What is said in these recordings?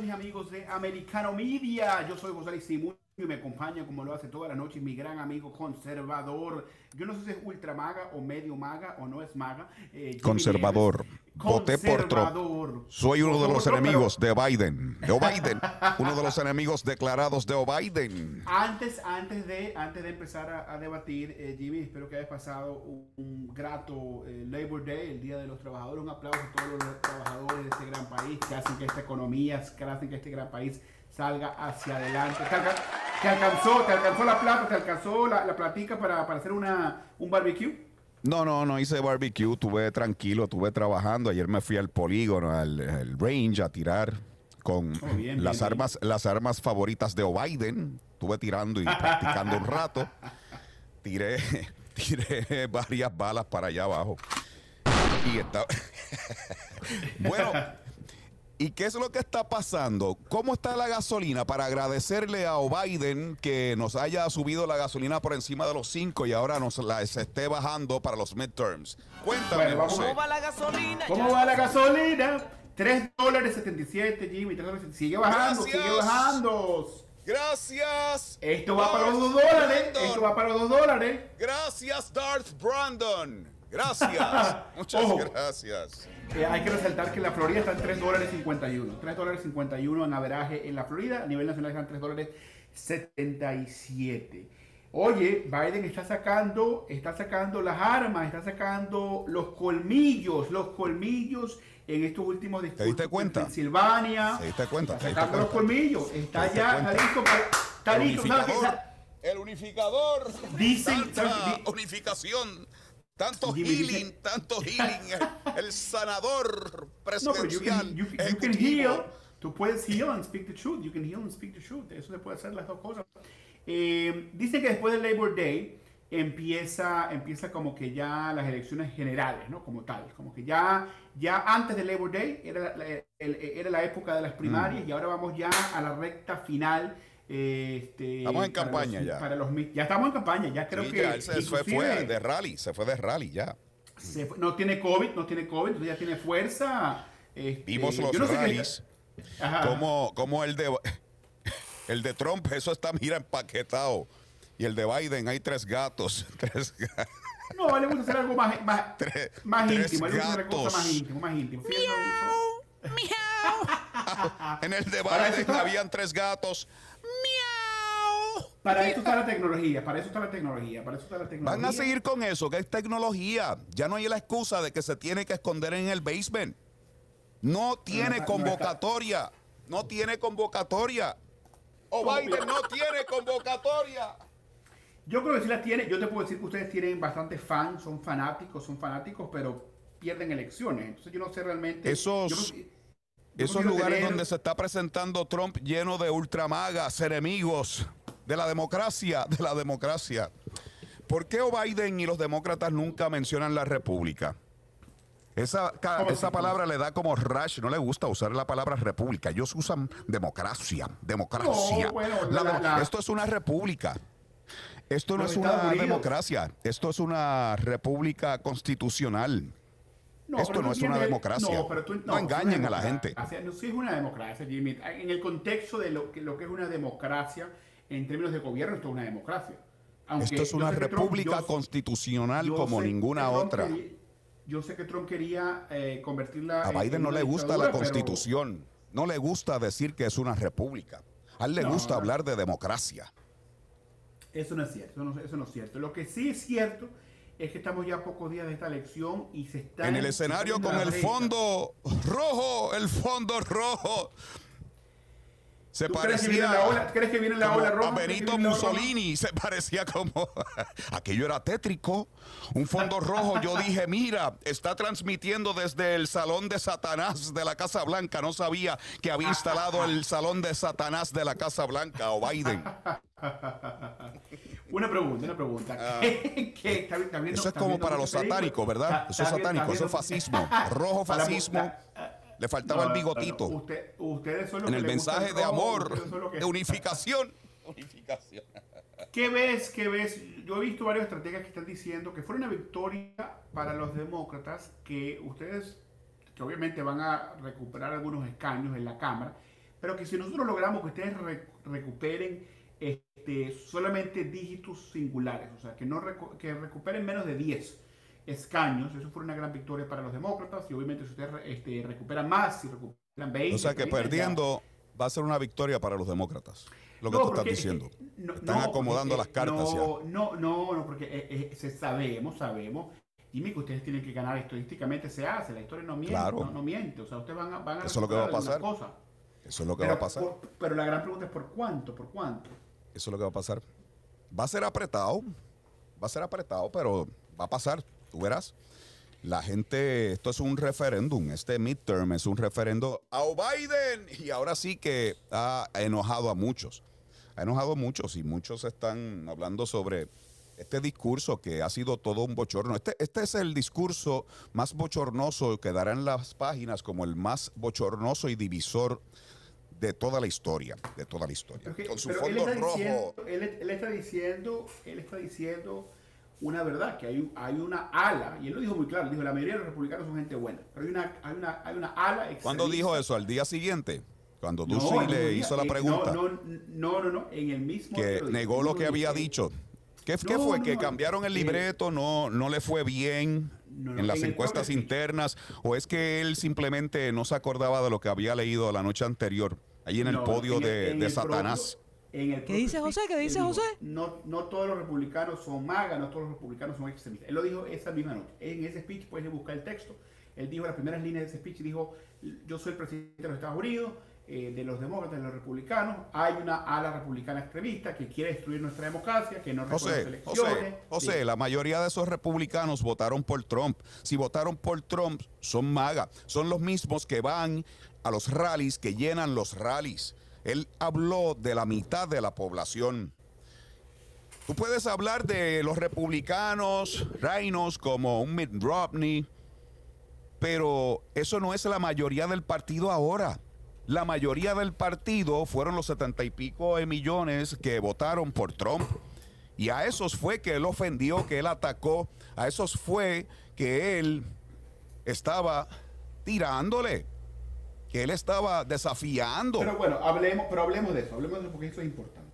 Todos mis amigos de Americano Media. Yo soy José Aristimuño y me acompaña como lo hace toda la noche mi gran amigo conservador. Yo no sé si es ultra maga o medio maga o no es maga. Eh, conservador. Voté por Trump. Soy uno de los enemigos de Biden. De Biden. uno de los enemigos declarados de Biden. Antes, antes, de, antes de empezar a, debatir, eh, Jimmy, espero que hayas pasado un, grato eh, Labor Day, el Día de los Trabajadores. Un aplauso a todos los trabajadores de este gran país que hacen que esta economía, que hacen que este gran país salga hacia adelante. ¿Te alcanzó, te alcanzó la plata, te alcanzó la, la platica para, para hacer una, un barbecue? No, no, no hice barbecue, estuve tranquilo, estuve trabajando. Ayer me fui al polígono, al, range a tirar con oh, las armas, las armas favoritas de O'Biden. Estuve tirando y practicando un rato. Tiré, tiré varias balas para allá abajo. Y estaba. bueno, ¿Y qué es lo que está pasando? ¿Cómo está la gasolina? Para agradecerle a Biden que nos haya subido la gasolina por encima de los 5 y ahora nos la se esté bajando para los midterms. Cuéntame, ¿Cómo va la gasolina? ¿Cómo va la gasolina? 3 dólares 77, Jimmy. Sigue bajando, sigue bajando. Gracias. Esto va para los 2 dólares. Esto va para los 2 dólares. Gracias, Darth Brandon. Gracias. Muchas gracias. Eh, hay que resaltar que la Florida está en 3 dólares 51. 3 dólares 51 en averaje en la Florida. A nivel nacional están 3 dólares 77. Oye, Biden está sacando, está sacando las armas, está sacando los colmillos, los colmillos en estos últimos discursos. ¿Te diste cuenta? Pensilvania. ¿Te diste cuenta? Está sacando los colmillos. Está ya, está listo para. Está listo. El unificador. Dicen. unificación tanto healing, tanto healing, el, sanador presidencial. No, you can, you, can heal. Tú puedes heal and speak the truth. You can heal and speak the truth. Eso se puede hacer las dos cosas. Eh, dice que después del Labor Day empieza, empieza como que ya las elecciones generales, ¿no? Como tal. Como que ya, ya antes del Labor Day era, era la época de las primarias mm. y ahora vamos ya a la recta final este, estamos en campaña ya. ya estamos en campaña, ya creo que. Ya se fue, de rally, se fue de rally ya. no tiene COVID, no tiene COVID, ya tiene fuerza. Este, Vimos los rallies. como, como el de el de Trump, eso está, mira, empaquetado. Y el de Biden, hay tres gatos. Tres gatos. No, le gusta hacer algo más, más, tres, más íntimo. Le gusta hacer cosas más íntimo, más íntimo. Miau, miau. en el de Biden habían tres gatos. Para eso está la tecnología, para eso está la tecnología, para eso está la tecnología. Van a seguir con eso, que es tecnología. Ya no hay la excusa de que se tiene que esconder en el basement. No tiene convocatoria. No tiene convocatoria. O Biden no tiene convocatoria. Yo creo que sí la tiene. Yo te puedo decir que ustedes tienen bastantes fans, son fanáticos, son fanáticos, pero pierden elecciones. Entonces yo no sé realmente. Esos, esos lugares donde se está presentando Trump lleno de ultramagas, enemigos de la democracia, de la democracia. ¿Por qué Biden y los demócratas nunca mencionan la república? Esa, esa palabra le da como rush, no le gusta usar la palabra república. Ellos usan democracia, democracia. esto es una república. Esto no es una democracia, esto es una república constitucional. Esto no es una democracia. No, engañen a la gente. No, sí es una democracia, Jimmy. En el contexto de lo que, lo que es una democracia, en términos de gobierno, esto es una democracia. esto es una república constitucional como ninguna otra. yo sé que Trump quería eh, convertirla. A Biden no le gusta la constitución. No le gusta decir que es una república. A él le gusta hablar de democracia. Eso no es cierto. Eso no, es cierto. Lo que sí es cierto es que estamos ya a pocos días de esta elección y se está. En el escenario con el fondo rojo, el fondo rojo Se parecía. ¿Crees que viene la ola, roja? A Benito Mussolini se parecía como. Aquello era tétrico. Un fondo rojo. Yo dije, mira, está transmitiendo desde el salón de Satanás de la Casa Blanca. No sabía que había instalado el salón de Satanás de la Casa Blanca o Biden. Una pregunta, una pregunta. Ah. eso es como para los satánicos, ¿verdad? Eso es satánico, eso es fascismo. Rojo fascismo. Le faltaba el bigotito. ustedes son los en el mensaje de amor, de unificación. unificación. ¿Qué ves? ¿Qué ves? Yo he visto varios estrategas que están diciendo que fue una victoria para los demócratas, que ustedes, que obviamente van a recuperar algunos escaños en la Cámara, pero que si nosotros logramos que ustedes recuperen este, solamente dígitos singulares, o sea, que, no que recuperen menos de 10 escaños. Eso fue una gran victoria para los demócratas y obviamente si ustedes este, recuperan más, si recuperan 20. O sea que perdiendo va a ser una victoria para los demócratas. Lo que tú estás diciendo. Están acomodando las cartas no, No, no, no, porque eh, eh, sabemos, sabemos. Dime que ustedes tienen que ganar estadísticamente, se hace, la historia no miente, no, miente. O sea, ustedes van a, van a Eso es lo que va a pasar. Eso es lo que va a pasar. pero la gran pregunta es ¿por cuánto? ¿Por cuánto? Eso es lo que va a pasar. Va a ser apretado, va a ser apretado, pero va a pasar. Tú verás. La gente, esto es un referéndum, este midterm es un referéndum a Biden y ahora sí que ha enojado a muchos. Ha enojado a muchos y muchos están hablando sobre este discurso que ha sido todo un bochorno. Este, este es el discurso más bochornoso que dará en las páginas como el más bochornoso y divisor de toda la historia, de toda la historia. Con su fondo rojo. él, está diciendo, él está diciendo una verdad, que hay, hay una ala, y él lo dijo muy claro, dijo, la mayoría de los republicanos son gente buena, pero hay una, hay una, hay una ala ¿Cuándo dijo eso? ¿Al día siguiente? Cuando Ducey le hizo la pregunta. No, no, no, no, en el mismo... Que negó lo que había dicho. ¿Qué, ¿Qué, fue? ¿Que cambiaron el libreto? ¿No, no le fue bien en las encuestas internas? ¿O es que él simplemente no se acordaba de lo que había leído la noche anterior, ahí en el podio de, de Satanás? ¿Qué dice José? ¿Qué dice José? No, no todos los republicanos son magas, no todos los republicanos son extremistas. Él lo dijo esa misma noche. En ese speech puedes buscar el texto. Él dijo las primeras líneas de ese speech, dijo, yo soy el presidente de los Estados Unidos, eh, de los demócratas, de los republicanos. Hay una ala republicana extremista que quiere destruir nuestra democracia, que no José, elecciones. José, José la mayoría de esos republicanos votaron por Trump. Si votaron por Trump, son magas. Son los mismos que van a los rallies, que llenan los rallies. Él habló de la mitad de la población. Tú puedes hablar de los republicanos, reinos como un Mitt Romney, pero eso no es la mayoría del partido ahora. La mayoría del partido fueron los setenta y pico de millones que votaron por Trump. Y a esos fue que él ofendió, que él atacó. A esos fue que él estaba tirándole que él estaba desafiando. Pero bueno, hablemos, pero hablemos de eso, hablemos de eso porque eso es importante.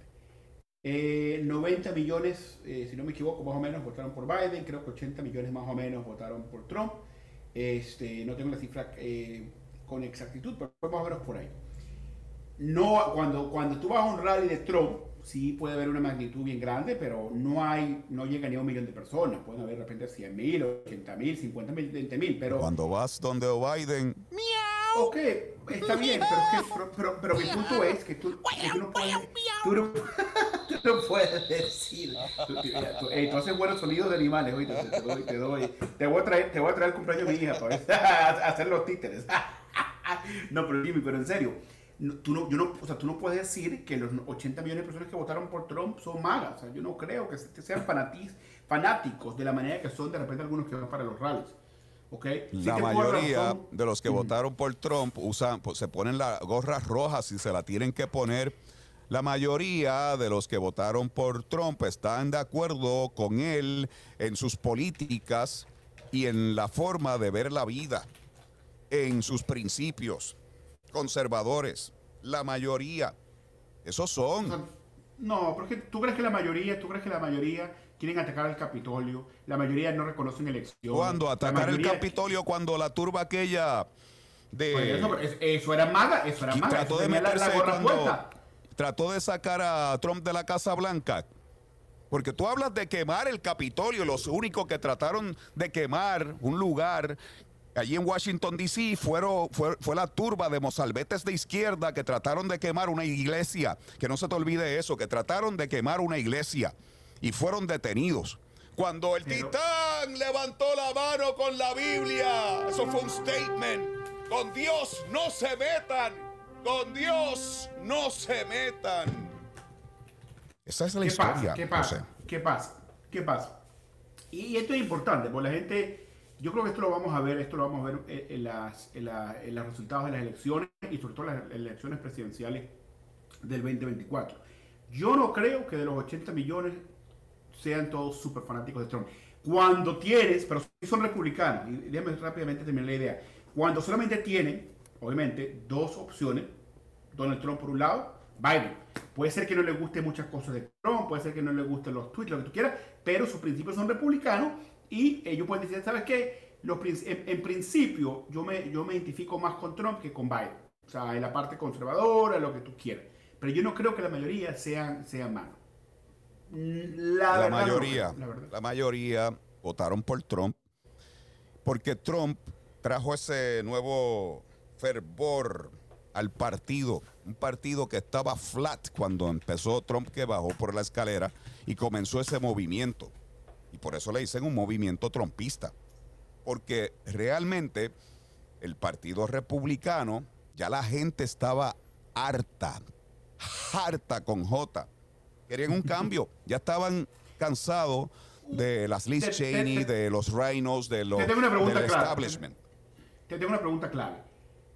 90 eh, millones, eh, si no me equivoco, más o menos votaron por Biden, creo que 80 millones más o menos votaron por Trump. Este, no tengo la cifra eh, con exactitud, pero más o menos por ahí. No, cuando, cuando tú vas a un rally de Trump, sí puede haber una magnitud bien grande, pero no hay, no llega ni a un millón de personas. Pueden haber de repente 100 mil, 80 mil, 50 mil, 20 mil, pero... Cuando vas donde Biden... ¡Miau! Ok, está bien, pero, pero, pero, mi punto es que tú, no puedes... Tú no, tú puedes decir... Tú, tú, tú, haces buenos sonidos de animales, te, doy, te doy... Te voy a traer, te voy a traer el cumpleaños de mi hija para hacer los títeres. no, pero Jimmy, pero en serio tú no, yo no, o sea, tú no puedes decir que los 80 millones de personas que votaron por Trump son malas. O sea, yo no creo que, sean fanáticos de la manera que son de repente algunos que van para los rallies. Okay. La mayoría de los que votaron por Trump usan, pues, se ponen las gorras rojas y se la tienen que poner. La mayoría de los que votaron por Trump están de acuerdo con él en sus políticas y en la forma de ver la vida, en sus principios conservadores, la mayoría. Esos son. No, porque tú crees que la mayoría, tú crees que la mayoría quieren atacar el Capitolio, la mayoría no reconocen elecciones. ¿Cuándo? Atacar el Capitolio cuando la turba aquella de pues eso, era maga, eso era maga. Trató de meterse cuando trató de sacar a Trump de la Casa Blanca. Porque tú hablas de quemar el Capitolio, los únicos que trataron de quemar un lugar allí en Washington, D.C., fueron, fue, fue, la turba de mozalbetes de izquierda que trataron de quemar una iglesia. Que no se te olvide eso, que trataron de quemar una iglesia y fueron detenidos. Cuando el titán levantó la mano con la Biblia, eso fue un statement. Con Dios no se metan, con Dios no se metan. Esa es la historia. ¿Qué pasa? ¿Qué pasa? ¿Qué pasa? Y esto es importante, porque la gente, yo creo que esto lo vamos a ver, esto lo vamos a ver en, las, en, en los resultados de las elecciones y sobre todo las elecciones presidenciales del 2024. Yo no creo que de los 80 millones sean todos súper fanáticos de Trump. Cuando tienes, pero son republicanos, y déjame rápidamente terminar la idea, cuando solamente tienen, obviamente, dos opciones, Donald Trump por un lado, Biden. Puede ser que no le guste muchas cosas de Trump, puede ser que no le gusten los tweets, lo que tú quieras, pero sus principios son republicanos y ellos pueden decir, ¿sabes qué? Los, en, principio, yo me, yo me identifico más con Trump que con Biden. O sea, en la parte conservadora, lo que tú quieras. Pero yo no creo que la mayoría sean, sean malos. La, mayoría, la, mayoría votaron por Trump porque Trump trajo ese nuevo fervor al partido, un partido que estaba flat cuando empezó Trump que bajó por la escalera y comenzó ese movimiento. Y por eso le dicen un movimiento trompista, porque realmente el Partido Republicano, ya la gente estaba harta, harta con J Querían un cambio. Ya estaban cansados de las Liz Cheney, de los Rhinos, de los, del establishment. Te tengo una pregunta clave.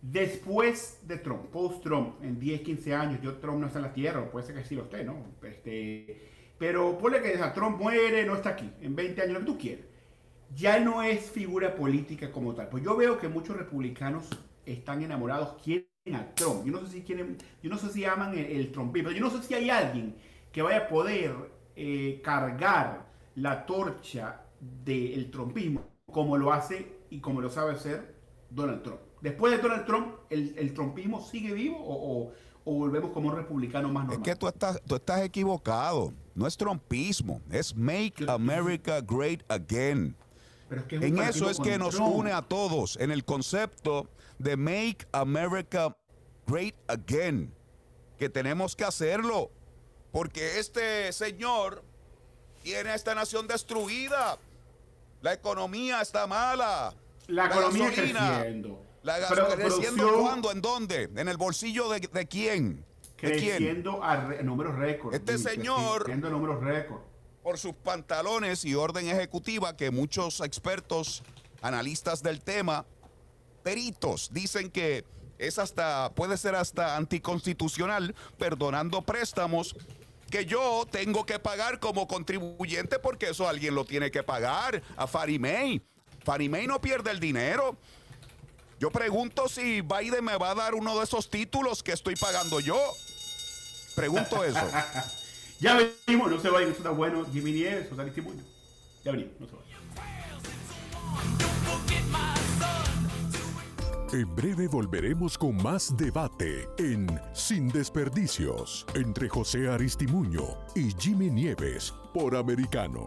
Después de Trump, post-Trump, en 10, 15 años, yo Trump no está en la tierra, puede ser que sí lo esté, ¿no? Este, pero ponle que Trump muere, no está aquí, en 20 años, lo que tú quieras. Ya no es figura política como tal. Pues yo veo que muchos republicanos están enamorados, quieren a Trump. Yo no sé si quieren, yo no sé si aman el, el Trumpismo, yo no sé si hay alguien que vaya a poder eh, cargar la torcha del trumpismo como lo hace y como lo sabe hacer Donald Trump. Después de Donald Trump, ¿el, trumpismo sigue vivo o, volvemos como un republicano más normal? Es que tú estás, tú estás equivocado. No es trumpismo, es Make America Great Again. en eso es que nos une a todos, en el concepto de Make America Great Again, que tenemos que hacerlo porque este señor tiene a esta nación destruida. La economía está mala. La, economía creciendo. La gasolina creciendo cuándo, en dónde, en el bolsillo de, quién. Creciendo a números récord. Este señor creciendo números récord. Por sus pantalones y orden ejecutiva que muchos expertos, analistas del tema, peritos dicen que es hasta puede ser hasta anticonstitucional perdonando préstamos que yo tengo que pagar como contribuyente porque eso alguien lo tiene que pagar a Farimey. Farimey no pierde el dinero. Yo pregunto si Biden me va a dar uno de esos títulos que estoy pagando yo. Pregunto eso. ya venimos, no se vayan, eso está bueno. Jimmy Nieves, José Testimonio. Ya venimos, no se vayan. En breve volveremos con más debate en Sin Desperdicios entre José Aristimuño y Jimmy Nieves por Americano.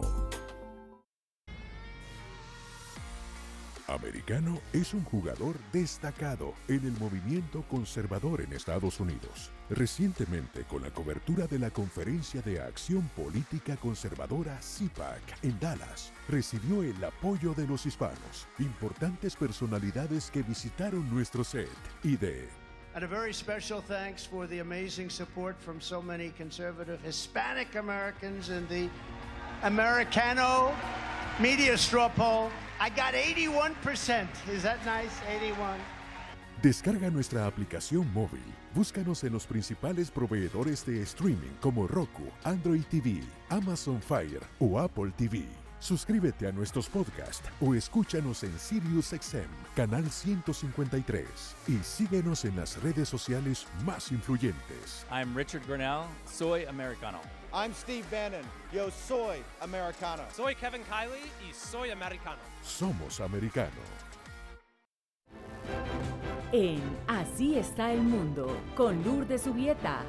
Americano es un jugador destacado en el movimiento conservador en Estados Unidos. Recientemente, con la cobertura de la Conferencia de Acción Política Conservadora CIPAC en Dallas, recibió el apoyo de los hispanos, importantes personalidades que visitaron nuestro set y de And a very special thanks for the amazing support from so many conservative Hispanic Americans in the Americano media straw poll. I got 81%. Is that nice? 81. Descarga nuestra aplicación móvil. Búscanos en los principales proveedores de streaming como Roku, Android TV, Amazon Fire o Apple TV. Suscríbete a nuestros podcasts o escúchanos en SiriusXM, canal 153. Y síguenos en las redes sociales más influyentes. I'm Richard Grinnell, soy americano. I'm Steve Bannon, yo soy americano. Soy Kevin Kiley y soy americano. Somos americano. En Así está el mundo, con Lourdes Subieta.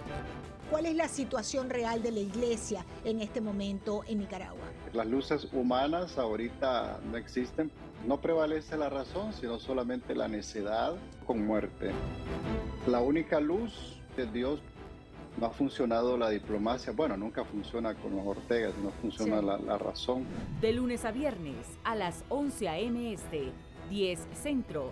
¿Cuál es la situación real de la iglesia en este momento en Nicaragua? Las luces humanas ahorita no existen. No prevalece la razón, sino solamente la necedad con muerte. La única luz de Dios no ha funcionado la diplomacia. Bueno, nunca funciona con los Ortegas, no funciona la, la, razón. De lunes a viernes a las 11 a.m. Este, 10 Centro,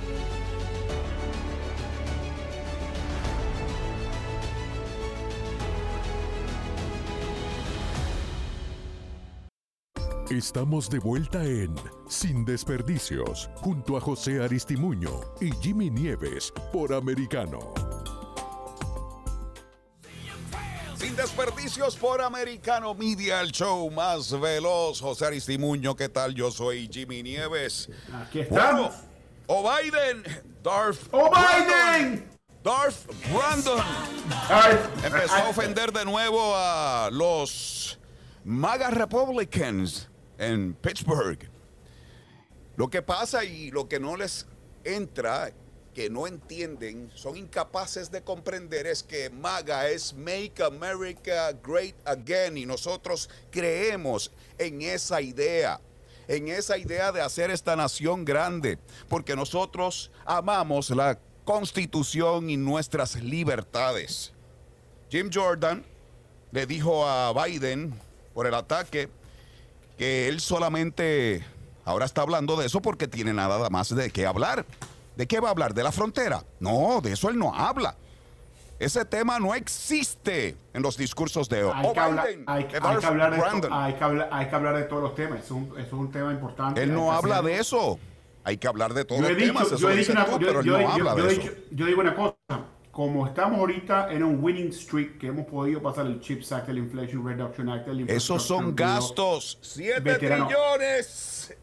Estamos de vuelta en Sin Desperdicios, junto a José Aristimuño y Jimmy Nieves por Americano. Sin desperdicios por Americano Media, el show más veloz. José Aristimuño, ¿qué tal? Yo soy Jimmy Nieves. Aquí estamos. o Biden, Darth. ¡O Biden! Darth Brandon empezó a ofender de nuevo a los MAGA Republicans en Pittsburgh. Lo que pasa y lo que no les entra, que no entienden, son incapaces de comprender es que MAGA es Make America Great Again y nosotros creemos en esa idea en esa idea de hacer esta nación grande, porque nosotros amamos la constitución y nuestras libertades. Jim Jordan le dijo a Biden por el ataque que él solamente ahora está hablando de eso porque tiene nada más de qué hablar. ¿De qué va a hablar? ¿De la frontera? No, de eso él no habla. Ese tema no existe en los discursos de hay que, hablar, Biden, hay, de hay que hablar de to- hay que hablar- hay que hablar de todos los temas. Es un, es un tema importante. Él no habla de eso. Hay que hablar de todos los temas. Yo digo una cosa. Como estamos ahorita en un winning streak, que hemos podido pasar el CHIPS Act, el Inflation Reduction Act, el Esos son gastos. Siete Veterano. trillones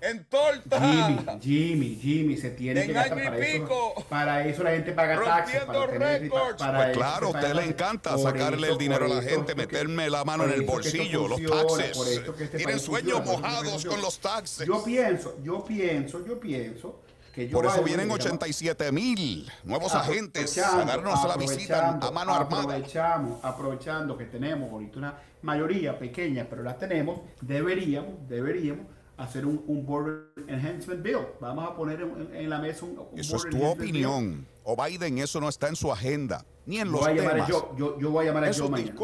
en torta. Jimmy, Jimmy, Jimmy, se tiene En que gastar para eso. pico. Para eso la gente paga taxes. Para tener- para Pues eso claro, a usted le encanta sacarle eso- el dinero a la eso gente, que- meterme la mano en el eso bolsillo, los taxes. este Tienen sueños funciona, eso mojados con los taxes. Yo pienso, yo pienso, yo pienso que yo Por eso vienen digamos, 87 mil nuevos agentes a darnos la visita a mano armada. Aprovechamos, aprovechando que tenemos ahorita una mayoría pequeña, pero la tenemos, deberíamos, deberíamos hacer un, un Border Enhancement Bill. Vamos a poner en, en la mesa un, un Eso es tu Enhancement Bill. opinión. O Biden, eso no está en su agenda, ni en Yo los voy a llamar a temas. Joe, yo, yo voy a llamar a Esos Joe mañana.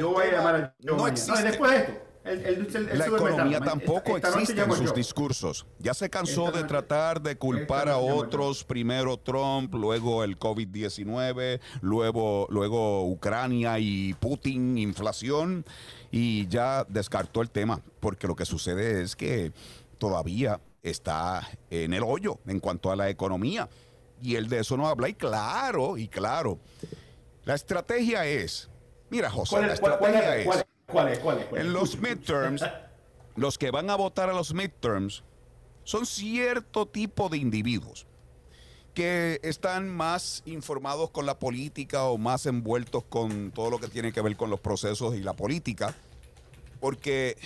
Yo voy a llamar a Joe no mañana. existe. después de esto. La economía tampoco Esta- esta noche existe en sus yo. discursos. Ya se cansó Esta de noche- tratar de culpar a otros, primero Trump, luego el COVID-19, luego, luego Ucrania y Putin, inflación, y ya descartó el tema, porque lo que sucede es que todavía está en el hoyo en cuanto a la economía. Y él de eso no habla, y claro, y claro. La estrategia es, mira José, ¿Cuál la estrategia es... ¿Cuál es? ¿Cuál es? En los midterms, los que van a votar a los midterms son cierto tipo de individuos que están más informados con la política o más envueltos con todo lo que tiene que ver con los procesos y la política, porque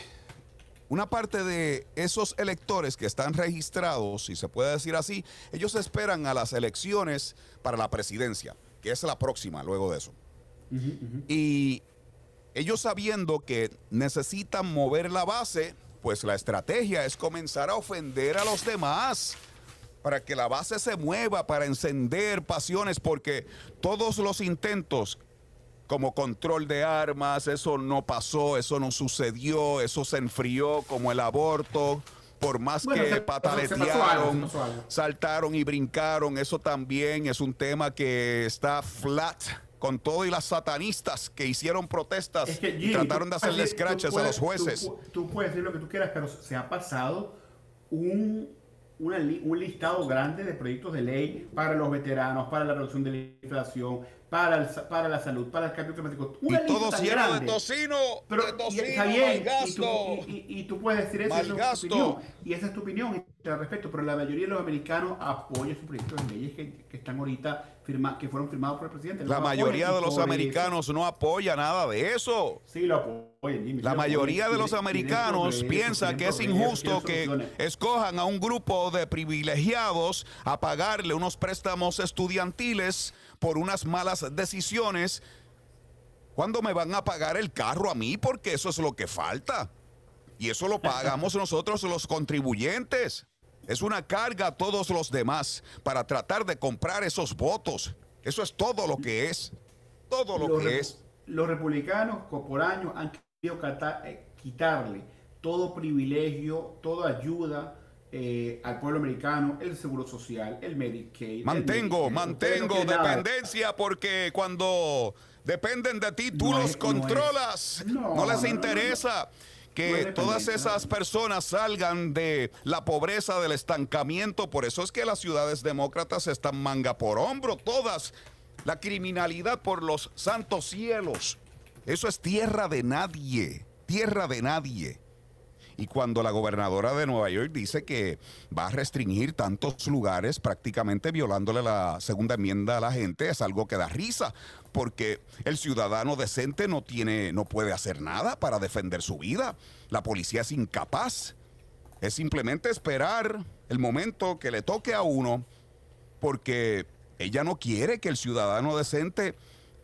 una parte de esos electores que están registrados, si se puede decir así, ellos esperan a las elecciones para la presidencia, que es la próxima luego de eso. Y ellos sabiendo que necesitan mover la base, pues la estrategia es comenzar a ofender a los demás para que la base se mueva, para encender pasiones, porque todos los intentos como control de armas, eso no pasó, eso no sucedió, eso se enfrió como el aborto. Por más Bueno, que se- pataletearon, algo. saltaron y brincaron, eso también es un tema que está flat con todo y las satanistas que hicieron protestas Es que, y trataron de hacerle puedes- scratches a los jueces. Tú, pu- tú puedes decir lo que tú quieras, pero se ha pasado un, una un listado grande de proyectos de ley para los veteranos, para la reducción de la inflación, para, el, para la salud, para el cambio climático. Una y todo lleno de tocino, pero, de tocino, y, bien, y tú, y, y, tú, puedes decir eso, esa es tu opinión, y esa es tu opinión, y te respeto, pero la mayoría de los americanos apoyan sus proyectos de leyes que, que están ahorita firma, que fueron firmados por el presidente. La mayoría de los americanos no apoya nada de eso. Sí, lo apoyan. Jimmy, la mayoría de los americanos piensa que es injusto que escojan a un grupo de privilegiados a pagarle unos préstamos estudiantiles por unas malas decisiones. ¿Cuándo me van a pagar el carro a mí? Porque eso es lo que falta. Y eso lo pagamos nosotros los contribuyentes. Es una carga a todos los demás para tratar de comprar esos votos. Eso es todo lo que es. Todo lo que es. Los republicanos por años han querido eh, quitarle todo privilegio, toda ayuda eh, al pueblo americano, el seguro social, el Medicaid. Mantengo, mantengo dependencia porque cuando dependen de ti, tú los controlas. No, les interesa que todas esas personas salgan de la pobreza, del estancamiento. Por eso es que las ciudades demócratas están manga por hombro, todas. La criminalidad por los santos cielos. Eso es tierra de nadie, tierra de nadie. Y cuando la gobernadora de Nueva York dice que va a restringir tantos lugares, prácticamente violándole la segunda enmienda a la gente, es algo que da risa, porque el ciudadano decente no tiene, no puede hacer nada para defender su vida. La policía es incapaz. Es simplemente esperar el momento que le toque a uno, porque ella no quiere que el ciudadano decente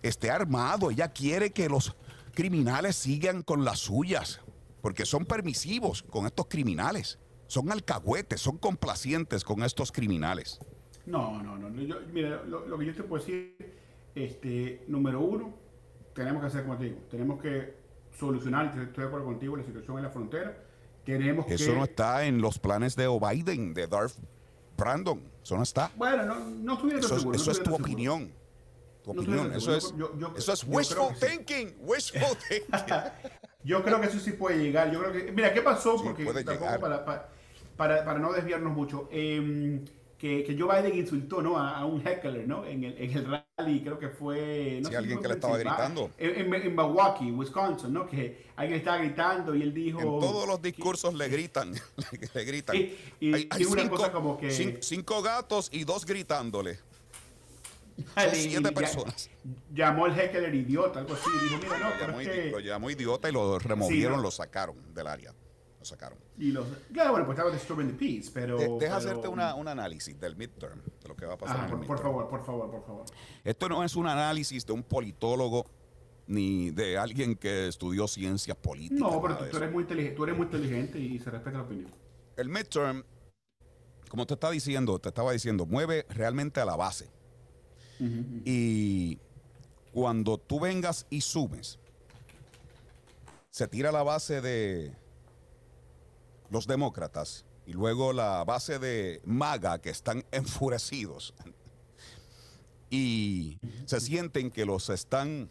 esté armado, ella quiere que los criminales sigan con las suyas porque son permisivos con estos criminales. Son alcahuetes, son complacientes con estos criminales. No, no, no. mira, lo, que yo te puedo decir, este, número uno, tenemos que hacer como te digo, tenemos que solucionar, estoy de acuerdo contigo, la situación en la frontera. Tenemos Eso no está en los planes de Biden, de Darth Brandon. Eso no está. Bueno, no, no estuviera Eso, seguro, eso es tu opinión. Tu opinión. Eso es, eso es wishful thinking. Wishful thinking. Yo creo que eso sí puede llegar. Yo creo que, mira, ¿qué pasó? Porque tampoco para, para, para, no desviarnos mucho. Eh, que, que, Joe Biden insultó ¿no? a, un heckler ¿no? en, el, en el rally, creo que fue... No sí, alguien que le estaba gritando. En, en, Milwaukee, Wisconsin, ¿no? que alguien estaba gritando y él dijo... En todos los discursos le gritan, le gritan. Y, hay, una cinco, cosa como que... Cinco gatos y dos gritándole. Son siete personas. Llamó el heckler idiota, algo así. Dijo, mira, no, lo, llamó, lo llamó idiota y lo removieron, lo sacaron del área. Lo sacaron. Y los, claro, bueno, pues estaba disturbing the peace, pero... deja pero, hacerte una, un análisis del midterm, de lo que va a pasar. por, por favor, por favor, por favor. Esto no es un análisis de un politólogo ni de alguien que estudió ciencias políticas. No, pero tú, eres muy inteligente, tú eres muy inteligente y se respeta la opinión. El midterm, como te está diciendo, te estaba diciendo, mueve realmente a la base y cuando tú vengas y sumes, se tira la base de los demócratas y luego la base de MAGA que están enfurecidos. Y se sienten que los están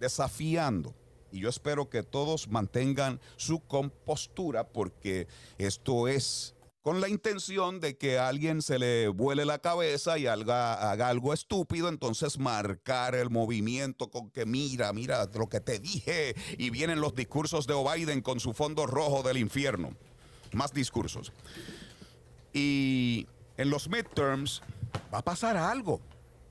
desafiando. Y yo espero que todos mantengan su compostura porque esto es con la intención de que a alguien se le vuele la cabeza y haga, haga, algo estúpido, entonces marcar el movimiento con que mira, mira lo que te dije, y vienen los discursos de Biden con su fondo rojo del infierno. Más discursos. Y en los midterms va a pasar algo,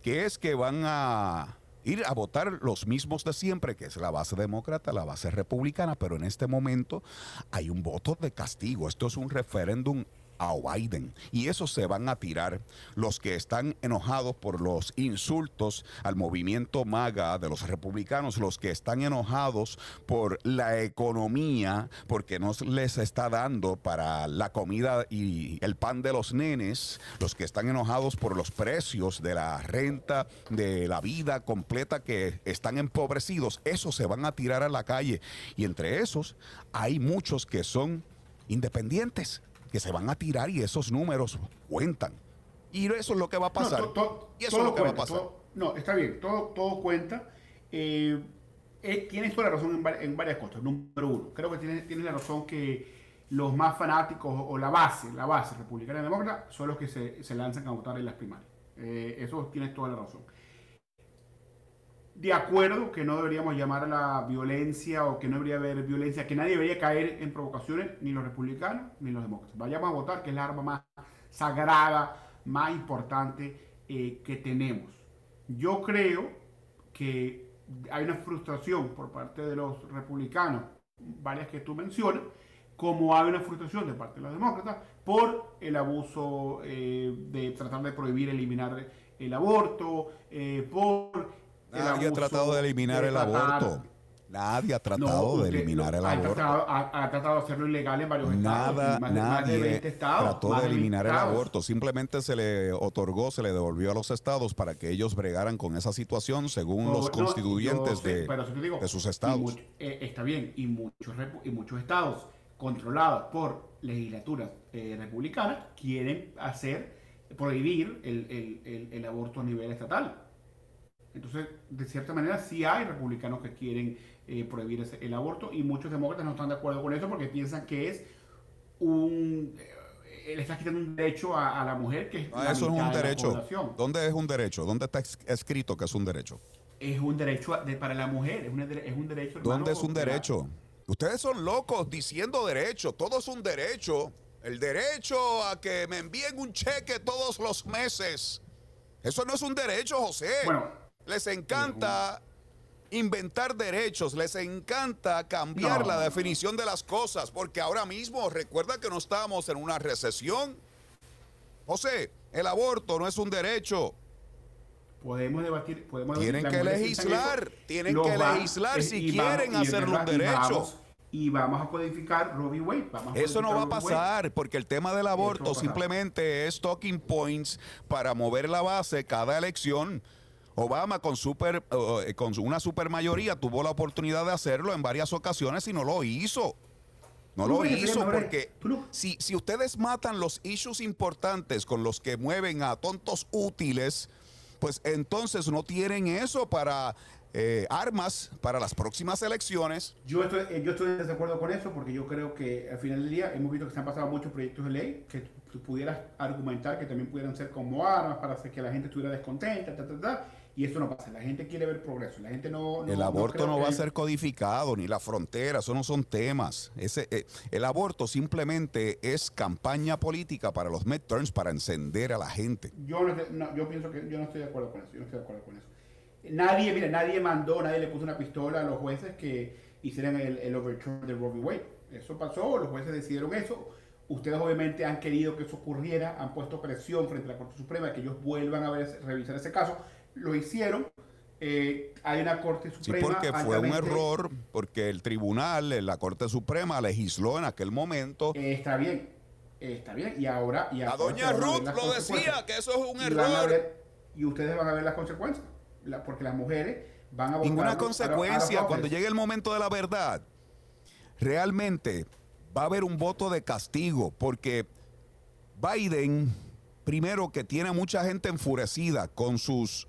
que es que van a ir a votar los mismos de siempre, que es la base demócrata, la base republicana, pero en este momento hay un voto de castigo. Esto es un referéndum a Biden. Y eso se van a tirar los que están enojados por los insultos al movimiento MAGA de los republicanos, los que están enojados por la economía, porque no les está dando para la comida y el pan de los nenes, los que están enojados por los precios de la renta, de la vida completa que están empobrecidos, esos se van a tirar a la calle. Y entre esos hay muchos que son independientes que se van a tirar y esos números cuentan. Y eso es lo que va a pasar. y eso es lo que va a pasar. no, está bien, todo, todo cuenta. Eh, eh, tienes toda la razón en, varias cosas. Número uno, creo que tienes, tienes, la razón que los más fanáticos o la base, la base republicana y demócrata son los que se, se lanzan a votar en las primarias. Eh, eso tienes toda la razón. De acuerdo que no deberíamos llamar a la violencia o que no debería haber violencia, que nadie debería caer en provocaciones, ni los republicanos ni los demócratas. Vayamos a votar, que es la arma más sagrada, más importante eh, que tenemos. Yo creo que hay una frustración por parte de los republicanos, varias que tú mencionas, como hay una frustración de parte de los demócratas por el abuso eh, de tratar de prohibir, eliminar el aborto, eh, por Nadie ha tratado de eliminar el aborto. Nadie ha tratado de eliminar el aborto. ha, tratado de hacerlo ilegal en varios estados. nadie trató de eliminar el aborto. Simplemente se le otorgó, se le devolvió a los estados para que ellos bregaran con esa situación según los constituyentes de, sus estados. Eh, está bien, y muchos, y muchos estados controlados por legislaturas eh, republicanas quieren hacer, prohibir el aborto a nivel estatal. Entonces, de cierta manera, sí hay republicanos que quieren eh, prohibir el aborto y muchos demócratas no están de acuerdo con eso porque piensan que es un... Eh, le está quitando un derecho a, la mujer que es... Ah, eso es un derecho. ¿Dónde es un derecho? ¿Dónde está escrito que es un derecho? Es un derecho para la mujer, es un, es un derecho... ¿Dónde es un derecho? Ustedes son locos diciendo derecho, todo es un derecho. El derecho a que me envíen un cheque todos los meses. Eso no es un derecho, José. Bueno, les encanta inventar derechos, les encanta cambiar la definición de las cosas, porque ahora mismo recuerda que no estábamos en una recesión. José, el aborto no es un derecho. Podemos debatir, podemos Tienen que legislar, tienen que legislar si quieren hacerlo un derecho. Y vamos, a codificar Robbie Wade. Eso no va a pasar, porque el tema del aborto simplemente es talking points para mover la base cada elección. Obama con, super, eh, con una supermayoría tuvo la oportunidad de hacerlo en varias ocasiones y no lo hizo. No lo hizo porque si, si ustedes matan los issues importantes con los que mueven a tontos útiles, pues entonces no tienen eso para eh, armas para las próximas elecciones. Yo estoy, eh, yo estoy de desacuerdo con eso porque yo creo que al final del día hemos visto que se han pasado muchos proyectos de ley que tú pudieras argumentar que también pudieran ser como armas para hacer que la gente estuviera descontenta, ta, ta, ta, y eso no pasa. La gente quiere ver progreso. La gente no. el aborto no, va a ser codificado, ni la frontera, eso no son temas. Ese, eh, el aborto simplemente es campaña política para los midterms, para encender a la gente. Yo, no, yo pienso que yo no estoy de acuerdo con eso. Yo no estoy de acuerdo con eso. Nadie, mira, nadie mandó, nadie le puso una pistola a los jueces que hicieran el, el overturn de Robbie Wade. Eso pasó, los jueces decidieron eso. Ustedes obviamente han querido que eso ocurriera, han puesto presión frente a la Corte Suprema que ellos vuelvan a ver, revisar ese caso lo hicieron. Eh, hay una Corte Suprema. Sí, porque fue un error, porque el tribunal, la Corte Suprema legisló en aquel momento. Eh, está bien, está bien. Y ahora. Y la doña Ruth lo decía, que eso es un error. y ustedes van a ver las consecuencias. porque las mujeres van a votar. Ninguna consecuencia. cuando llegue el momento de la verdad, realmente va a haber un voto de castigo, porque Biden, primero que tiene mucha gente enfurecida con sus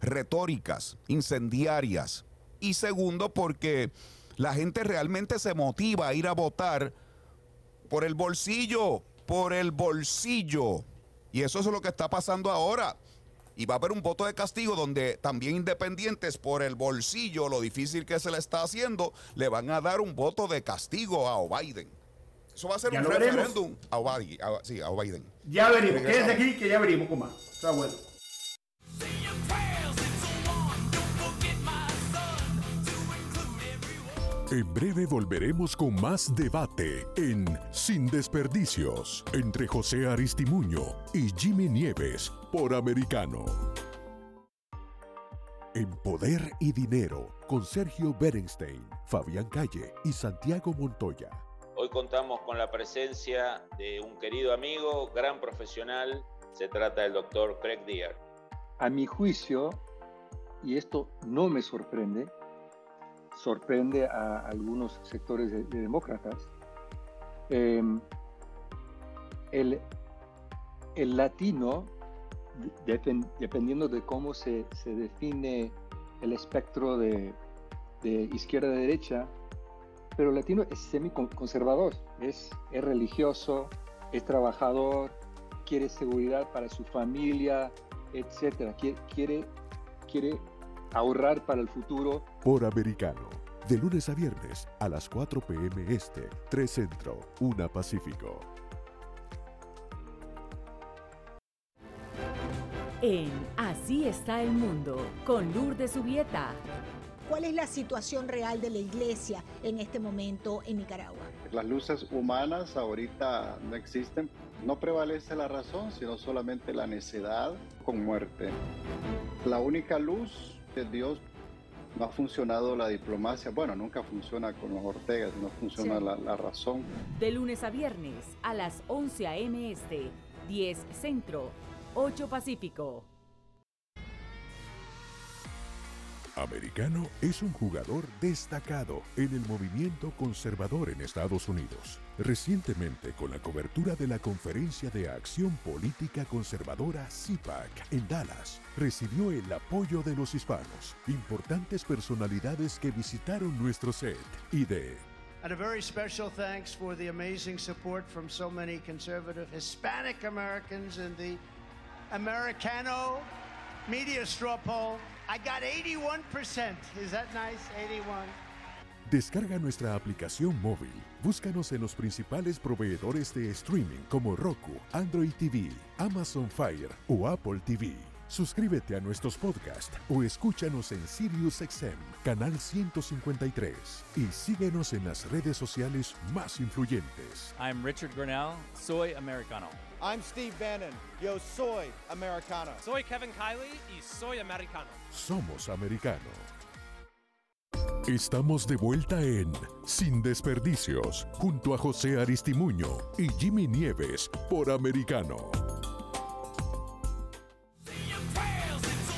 retóricas incendiarias. Y segundo, porque la gente realmente se motiva a ir a votar por el bolsillo, por el bolsillo. Y eso es lo que está pasando ahora. Y va a haber un voto de castigo donde también independientes por el bolsillo, lo difícil que se le está haciendo, le van a dar un voto de castigo a Biden. Eso va a ser un referéndum a, Biden. Ya veremos. Quédense aquí que ya veremos, cómo Está bueno. En breve volveremos con más debate en Sin Desperdicios entre José Aristimuño y Jimmy Nieves por Americano. En Poder y Dinero con Sergio Berenstein, Fabián Calle y Santiago Montoya. Hoy contamos con la presencia de un querido amigo, gran profesional. Se trata del doctor Craig Deer. A mi juicio, y esto no me sorprende, sorprende a algunos sectores de, demócratas. Em, el, el, latino, dependiendo de cómo se, se, define el espectro de, de izquierda a derecha, pero el latino es semi-conservador, es, es religioso, es trabajador, quiere seguridad para su familia, etc. Quiere, quiere, quiere ahorrar para el futuro. Por Americano, de lunes a viernes a las 4 p.m. Este, 3 Centro, 1 Pacífico. En Así está el mundo, con Lourdes Subieta. ¿Cuál es la situación real de la iglesia en este momento en Nicaragua? Las luces humanas ahorita no existen. No prevalece la razón, sino solamente la necedad con muerte. La única luz de Dios no ha funcionado la diplomacia. Bueno, nunca funciona con los Ortegas, no funciona Sí. la, la razón. De lunes a viernes a las 11 a.m. Este, 10 Centro, 8 Pacífico. Americano es un jugador destacado en el movimiento conservador en Estados Unidos. Recientemente, con la cobertura de la Conferencia de Acción Política Conservadora CIPAC en Dallas, recibió el apoyo de los hispanos, importantes personalidades que visitaron nuestro set y de And a very special thanks for the amazing support from so many conservative Hispanic Americans in the Americano media straw poll. I got 81%. Is that nice? 81. Descarga nuestra aplicación móvil. Búscanos en los principales proveedores de streaming como Roku, Android TV, Amazon Fire o Apple TV. Suscríbete a nuestros podcasts o escúchanos en SiriusXM, canal 153. Y síguenos en las redes sociales más influyentes. I'm Richard Grinnell, soy americano. I'm Steve Bannon. Yo soy Americano. Soy Kevin Kiley y soy americano. Somos americano. Estamos de vuelta en Sin Desperdicios, junto a José Aristimuño y Jimmy Nieves por Americano.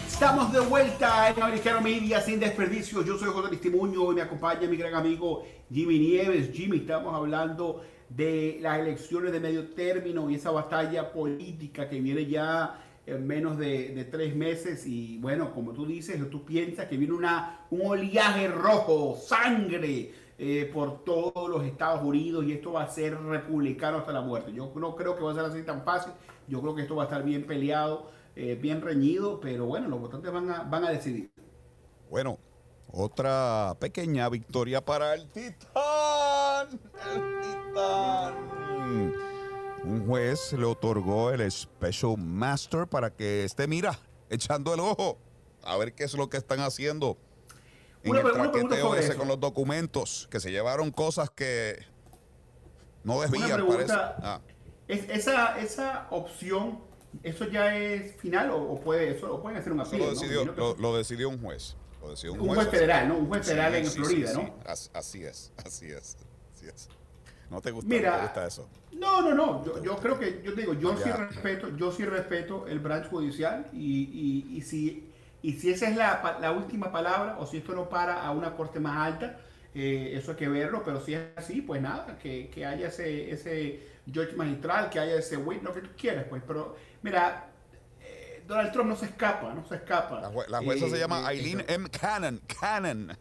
Estamos de vuelta en Americano Media sin desperdicio. Yo soy José Aristimuño y me acompaña mi gran amigo Jimmy Nieves. Jimmy, estamos hablando de las elecciones de medio término y esa batalla política que viene ya en menos de, tres meses. Y bueno, como tú dices, tú piensas que viene una, un oleaje rojo, sangre eh, por todos los Estados Unidos y esto va a ser republicano hasta la muerte. Yo no creo que va a ser así tan fácil. Yo creo que esto va a estar bien peleado, eh, bien reñido, pero bueno, los votantes van a, van a decidir. Bueno, otra pequeña victoria para el Titán. Un juez le otorgó el Special Master para que esté, mira, echando el ojo a ver qué es lo que están haciendo en Una el traqueteo ese eso. con los documentos, que se llevaron cosas que no debían, parece. Ah. ¿es, esa, esa opción, ¿eso ya es final o, o puede, eso, o pueden hacer un apelo? lo ¿no? decidió, que- lo, lo decidió un juez. Lo decidió un, Un juez federal, ¿no? Un juez federal en sí, Florida, sí, ¿no? sí. As- Así es, así es, así es. ¿No te gusta, Mira, no te gusta eso? No, no, no. Yo, yo creo que, yo te digo, yo sí respeto, yo sí respeto el branch judicial y, y, y si, y si esa es la, la última palabra o si esto no para a una corte más alta, eh, eso hay que verlo, pero si es así, pues nada, que, que haya ese, ese judge magistral, que haya ese wit, lo que tú quieras, pues. Pero, mira, eh, Donald Trump no se escapa, no se escapa. La, jue- la jueza Eh, se llama de- Eileen M. Cannon. Cannon.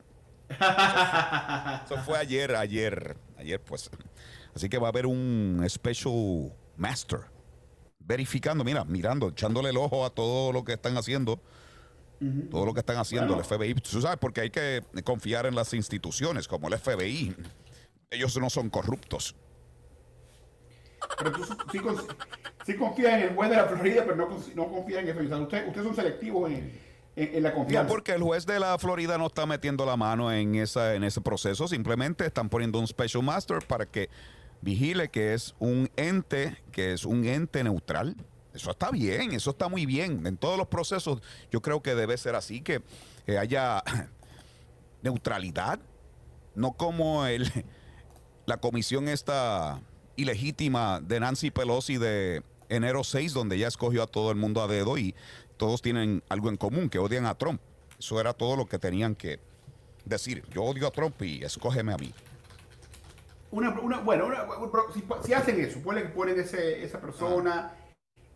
Eso fue ayer, ayer, ayer pues. Así que va a haber un special master verificando, mira, mirando, echándole el ojo a todo lo que están haciendo. Todo lo que están haciendo Bueno. el FBI. Tú sabes, porque hay que confiar en las instituciones como el FBI. Ellos no son corruptos. Pero tú sí, sí confías en el juez de la Florida, pero no, no confías en eso. Usted- ustedes son selectivos en, en- en la No, confianza. porque el juez de la Florida no está metiendo la mano en, esa, en ese proceso, simplemente están poniendo un special master para que vigile que es un ente, que es un ente neutral. Eso está bien, eso está muy bien. En todos los procesos yo creo que debe ser así, que haya neutralidad, no como el, la comisión esta ilegítima de Nancy Pelosi de enero 6, donde ella escogió a todo el mundo a dedo y todos tienen algo en común, que odian a Trump. Eso era todo lo que tenían que decir. Yo odio a Trump y escógeme a mí. Una, una- bueno, una- si, si hacen eso, ponle que ponen ese, esa persona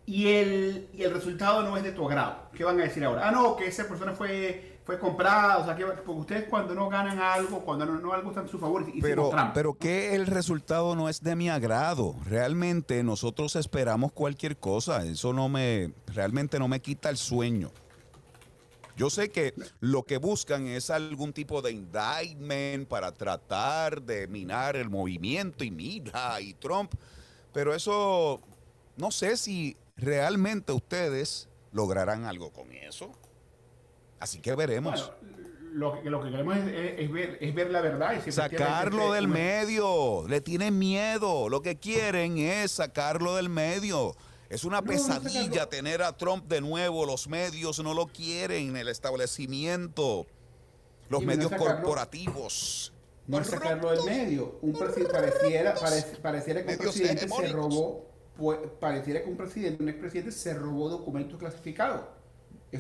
y, el, y el resultado no es de tu agrado, ¿qué van a decir ahora? Ah, no, que esa persona fue, fue comprada, o sea, que, porque ustedes cuando no ganan algo, cuando no, no algo está en su favor, hicimos Pero, trampa. pero que el resultado no es de mi agrado. Realmente nosotros esperamos cualquier cosa. Eso no me, realmente no me quita el sueño. Yo sé que lo que buscan es algún tipo de indictment para tratar de minar el movimiento y mira y Trump, pero eso no sé si realmente ustedes lograrán algo con eso. Así que veremos. lo, que, lo que queremos es, ver, es ver la verdad. Y sacarlo del medio. Le tienen miedo. Lo que quieren es sacarlo del medio. Es una pesadilla tener a Trump de nuevo. Los medios no lo quieren. El establecimiento. Los medios corporativos. No es sacarlo del medio. Un pareciera, pareciera que un presidente se robó. Pareciera que un presidente, un expresidente se robó documentos clasificados.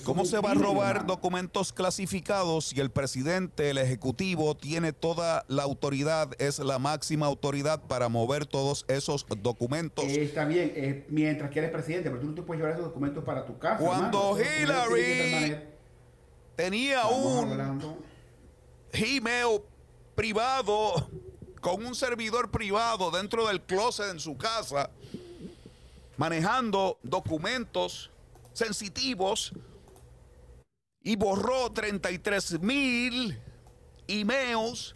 ¿Cómo se va a robar documentos clasificados si el presidente, el ejecutivo, tiene toda la autoridad, es la máxima autoridad para mover todos esos documentos? está bien, mientras que eres presidente, pero tú no te puedes llevar esos documentos para tu casa. Cuando Hillary tenía un email privado con un servidor privado dentro del closet en su casa, manejando documentos sensitivos y borró 33 mil emails.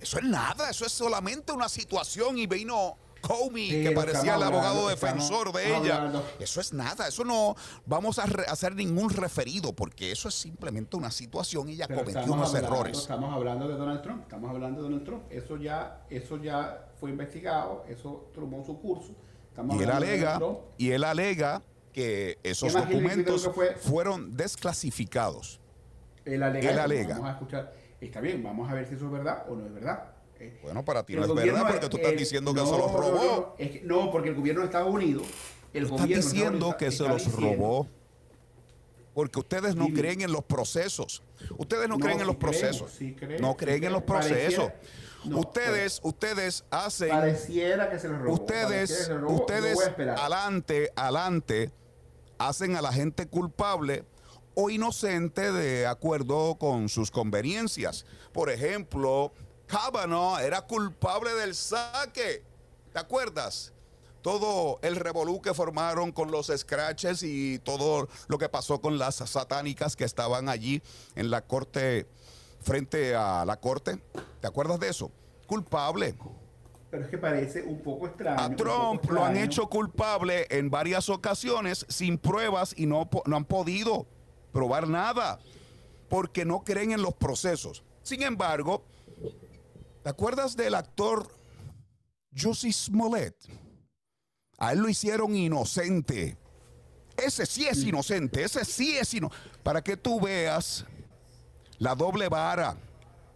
Eso es nada, eso es solamente una situación y vino Comey, que parecía el abogado defensor de ella. Eso es nada, eso no vamos a hacer ningún referido, porque eso es simplemente una situación y ella cometió unos errores. Estamos hablando de Donald Trump, estamos hablando de Donald Trump. Eso ya, eso ya fue investigado, eso tomó su curso. y él alega, y él alega que esos documentos fueron desclasificados. Él alega. Vamos a escuchar. Está bien, vamos a ver si eso es verdad o no es verdad. Eh, bueno, para ti no es verdad porque tú estás diciendo que se los robó. No, porque el gobierno de Estados Unidos. El estás diciendo que se los robó. Porque ustedes no creen en los procesos. Ustedes no, creen en los procesos. no creen en los procesos. ustedes, ustedes hacen. Pareciera que se los robó. Ustedes, ustedes, adelante, adelante hacen a la gente culpable o inocente de acuerdo con sus conveniencias. Por ejemplo, Kavanaugh era culpable del saque. ¿Te acuerdas? Todo el revolú que formaron con los scratches y todo lo que pasó con las satánicas que estaban allí en la corte, frente a la corte. ¿Te acuerdas de eso? Culpable pero es que parece un poco extraño. A Trump lo han hecho culpable en varias ocasiones sin pruebas y no, no han podido probar nada porque no creen en los procesos. Sin embargo, ¿te acuerdas del actor Jussie Smollett? A él lo hicieron inocente. Ese sí es inocente, ese sí es inocente. Para que tú veas la doble vara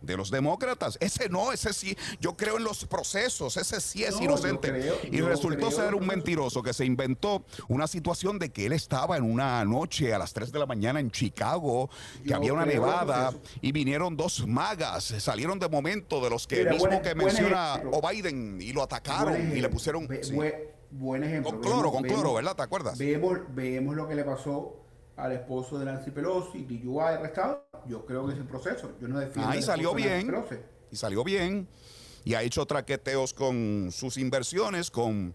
de los demócratas. Ese no, ese sí, yo creo en los procesos, ese sí es inocente. y resultó ser un mentiroso que se inventó una situación de que él estaba en una noche a las 3 de la mañana en Chicago, que había una nevada y vinieron dos magas, salieron de momento de los que mismo que menciona o Biden y lo atacaron y le pusieron... buen ejemplo. Con cloro, con cloro, ¿verdad? ¿Te acuerdas? Vemos, vemos lo que le pasó al esposo de Nancy Pelosi, DUI arrestado, yo creo que es el proceso. Yo no defiendo. Ah, y salió bien. Y salió bien. Y ha hecho traqueteos con sus inversiones, con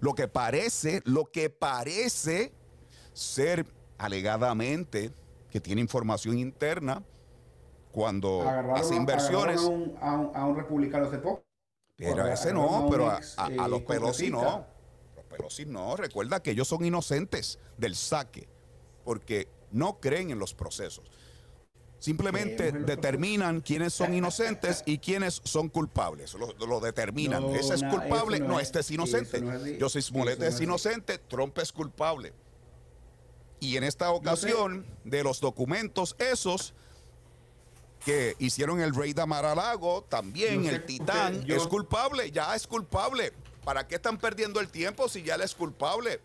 lo que parece, lo que parece ser alegadamente que tiene información interna cuando hace inversiones. A un, republicano hace poco. Pero a ese no, pero a, a, los Pelosi no. Los Pelosi no. Recuerda que ellos son inocentes del saque porque no creen en los procesos. Simplemente determinan quiénes son inocentes y quiénes son culpables. Lo, determinan. Ese es culpable, no, este es inocente. Yo soy Smollett es, inocente, Trump es culpable. Y en esta ocasión, de los documentos esos que hicieron el rey de Amaralago, también el titán es culpable, ya es culpable. ¿Para qué están perdiendo el tiempo si ya él es culpable?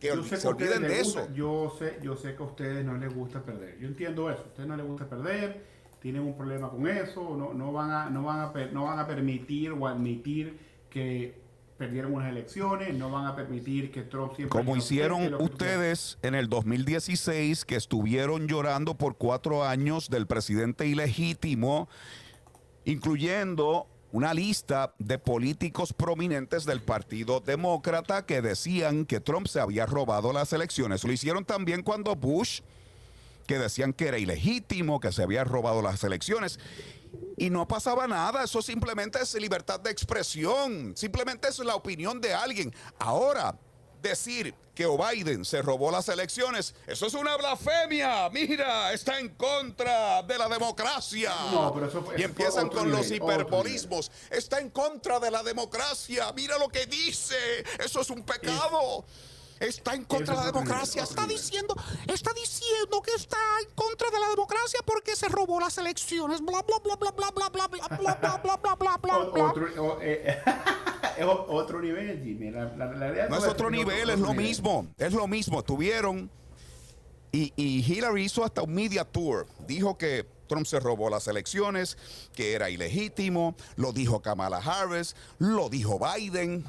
Que se olviden de eso. yo sé, yo sé que a ustedes no les gusta perder. Yo entiendo eso. A ustedes no les gusta perder, tienen un problema con eso, no, no, van, a, no, van, a, no van a permitir o admitir que perdieron unas elecciones, no van a permitir que Trump siempre... Como hicieron ustedes en el 2016, que estuvieron llorando por cuatro años del presidente ilegítimo, incluyendo una lista de políticos prominentes del Partido Demócrata que decían que Trump se había robado las elecciones. Lo hicieron también cuando Bush que decían que era ilegítimo, que se había robado las elecciones. Y no pasaba nada, eso simplemente es libertad de expresión, simplemente es la opinión de alguien. Ahora, decir que Biden se robó las elecciones, eso es una blasfemia. Mira, está en contra de la democracia. No, pero eso fue- y fue empiezan con los nivel, hiperbolismos. Está en contra de la democracia. Mira lo que dice. Eso es un pecado. Está en contra de la democracia. Está diciendo, está diciendo que está en contra de la democracia porque se robó las elecciones. Bla bla bla bla bla bla bla bla bla bla bla bla bla bla Es otro nivel, Jimmy. La, la- la realidad No es otro nivel, otro es lo nivel. mismo. Es lo mismo. Tuvieron. Y, y Hillary hizo hasta un media tour. Dijo que Trump se robó las elecciones, que era ilegítimo. Lo dijo Kamala Harris, lo dijo Biden.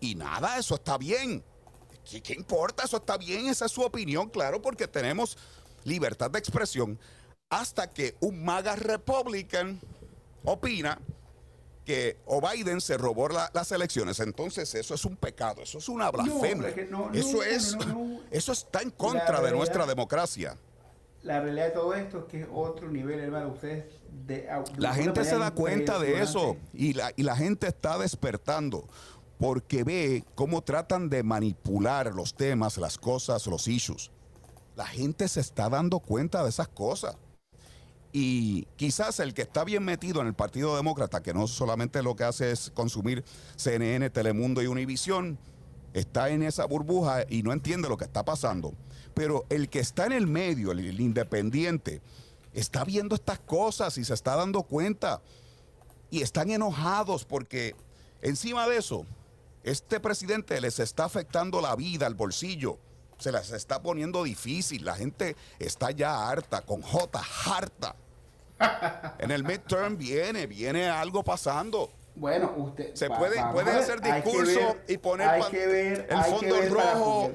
Y nada, eso está bien. ¿Qué, qué importa? Eso está bien, esa es su opinión, claro, porque tenemos libertad de expresión. Hasta que un MAGA Republican opina que o Biden se robó la- las elecciones. Entonces eso es un pecado, eso es una blasfemia. no, no, eso no, es, eso está en contra de nuestra democracia. La realidad de todo esto es que es otro nivel, hermano. Ustedes. De, de La gente se da cuenta de eso y la, y la gente está despertando porque ve cómo tratan de manipular los temas, las cosas, los issues. La gente se está dando cuenta de esas cosas. Y quizás el que está bien metido en el Partido Demócrata, que no solamente lo que hace es consumir CNN, Telemundo y Univisión, está en esa burbuja y no entiende lo que está pasando. Pero el que está en el medio, el, independiente, está viendo estas cosas y se está dando cuenta. Y están enojados porque encima de eso, este presidente les está afectando la vida, el bolsillo. Se las está poniendo difícil. La gente está ya harta, con J, harta. En el midterm viene, viene algo pasando. Bueno, usted. Se va- puede, a hacer discurso ver- y poner ver- el fondo rojo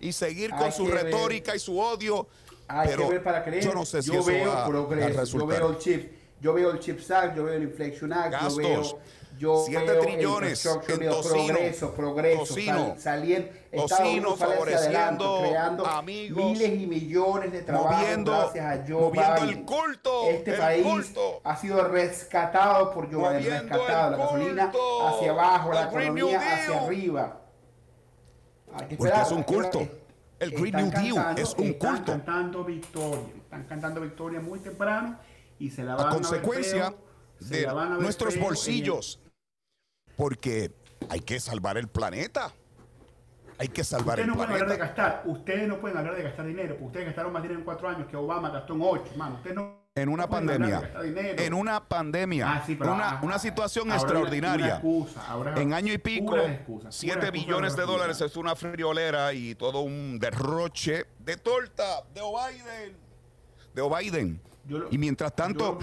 y seguir Hay con su ver. retórica y su odio. Hay pero que ver para creer. yo no sé si yo eso veo va a progreso, yo resultar. veo el chip, yo veo el Chips Act, yo veo el Inflation Act, Gastos. yo veo, yo Siete veo trillones infrastructure en tocino. progreso, progreso, Tocino. sal- saliendo, Tocino favoreciendo adelante, creando amigos, miles y millones de trabajos moviendo- gracias a Joe moviendo Biden. el culto, Este el país culto. ha sido rescatado por Joe Biden, rescatado, la gasolina hacia abajo, la economía hacia arriba. Porque esperar, es un culto. El Green están New Deal es un están culto. cantando victoria. Están cantando victoria muy temprano y se la van a consecuencia de nuestros el- bolsillos. Porque hay que salvar el planeta. Hay que salvar Ustedes el no pueden hablar de planeta. gastar. Ustedes no pueden hablar de gastar dinero. Ustedes gastaron más dinero en cuatro años que Obama gastó en ocho. Ustedes no. En una no pandemia. En una pandemia. Ah, sí, pero, una, ah, una situación ahora extraordinaria. una excusa, ahora en año y pico, puras excusas, 7 puras billones de dólares la es una friolera y todo un derroche de torta de Biden. De Biden. Lo- y mientras tanto,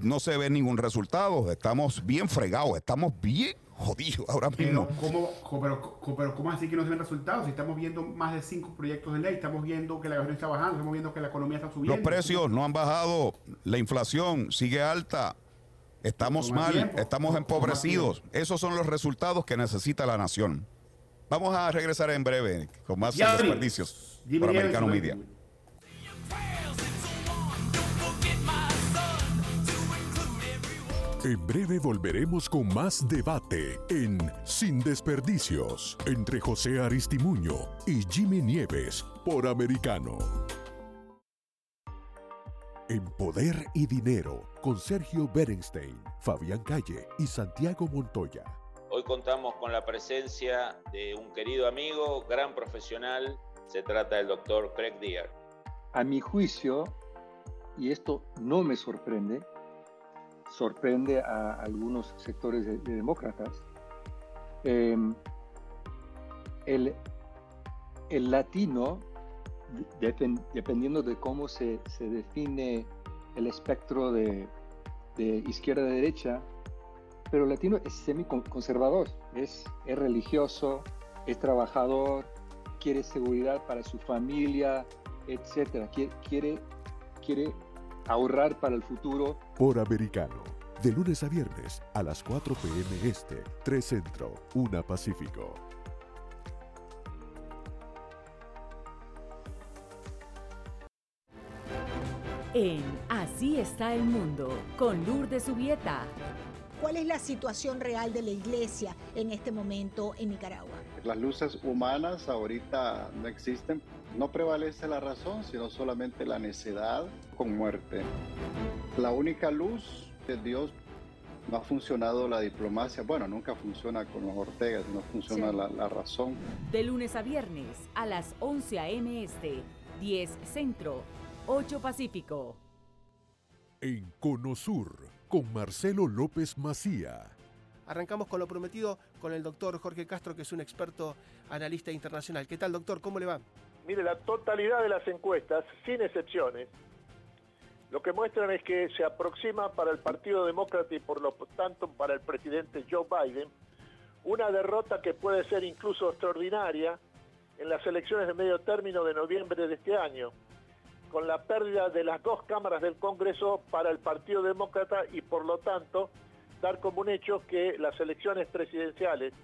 no se ve ningún resultado. Estamos bien fregados, estamos bien jodidos ahora mismo. Pero ¿cómo, co- pero, co- pero ¿cómo así que no se ven resultados? Si estamos viendo más de cinco proyectos de ley, estamos viendo que la gasolina está bajando, estamos viendo que la economía está subiendo. Los precios no han bajado, la inflación sigue alta, estamos Toma mal, tiempo, estamos empobrecidos. Esos son los resultados que necesita la nación. Vamos a regresar en breve con más desperdicios por Americano. Media. En breve volveremos con más debate en Sin Desperdicios entre José Aristimuño y Jimmy Nieves por Americano. En Poder y Dinero con Sergio Berenstein, Fabián Calle y Santiago Montoya. Hoy contamos con la presencia de un querido amigo, gran profesional. Se trata del doctor Craig Deer. A mi juicio, y esto no me sorprende, sorprende a algunos sectores de, de demócratas, eh, el, el latino, depen- dependiendo de cómo se, se define el espectro de, de izquierda a derecha, pero el latino es semiconservador, es, es religioso, es trabajador, quiere seguridad para su familia, etcétera. Quiere, quiere ahorrar para el futuro. Por Americano, de lunes a viernes a las 4 p.m. Este, 3 Centro, 1 Pacífico. en Así está el mundo con Lourdes Subieta. ¿Cuál es la situación real de la iglesia en este momento en Nicaragua? Las luces humanas ahorita no existen. No prevalece la razón, sino solamente la necedad con muerte. La única luz de Dios no ha funcionado la diplomacia. Bueno, nunca funciona con los Ortegas, no funciona Sí. la, la razón. De lunes a viernes a las 11 a.m. este, 10 Centro, 8 Pacífico. En Conosur, con Marcelo López Macía. Arrancamos con lo prometido con el doctor Jorge Castro, que es un experto analista internacional. ¿Qué tal, doctor? ¿Cómo le va? Mire, la totalidad de las encuestas, sin excepciones, lo que muestran es que se aproxima para el Partido Demócrata y por lo tanto para el presidente Joe Biden una derrota que puede ser incluso extraordinaria en las elecciones de medio término de noviembre de este año, con la pérdida de las dos cámaras del Congreso para el Partido Demócrata y por lo tanto dar como un hecho que las elecciones presidenciales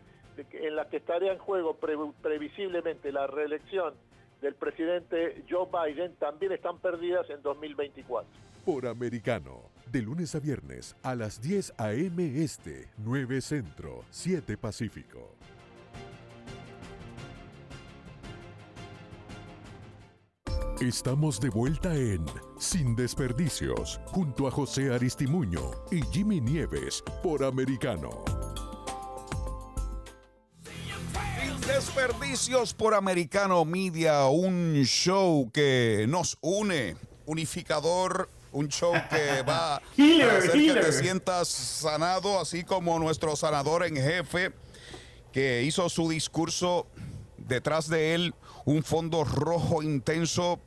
en las que estaría en juego pre- previsiblemente la reelección del presidente Joe Biden también están perdidas en 2024. Por Americano, de lunes a viernes a las 10 a.m. Este, 9 Centro, 7 Pacífico. Estamos de vuelta en Sin Desperdicios, junto a José Aristimuño y Jimmy Nieves por Americano. Desperdicios por Americano Media, un show que nos une, unificador, un show que va Healer, a hacer que te sientas sanado, así como nuestro sanador en jefe, que hizo su discurso detrás de él, un fondo rojo intenso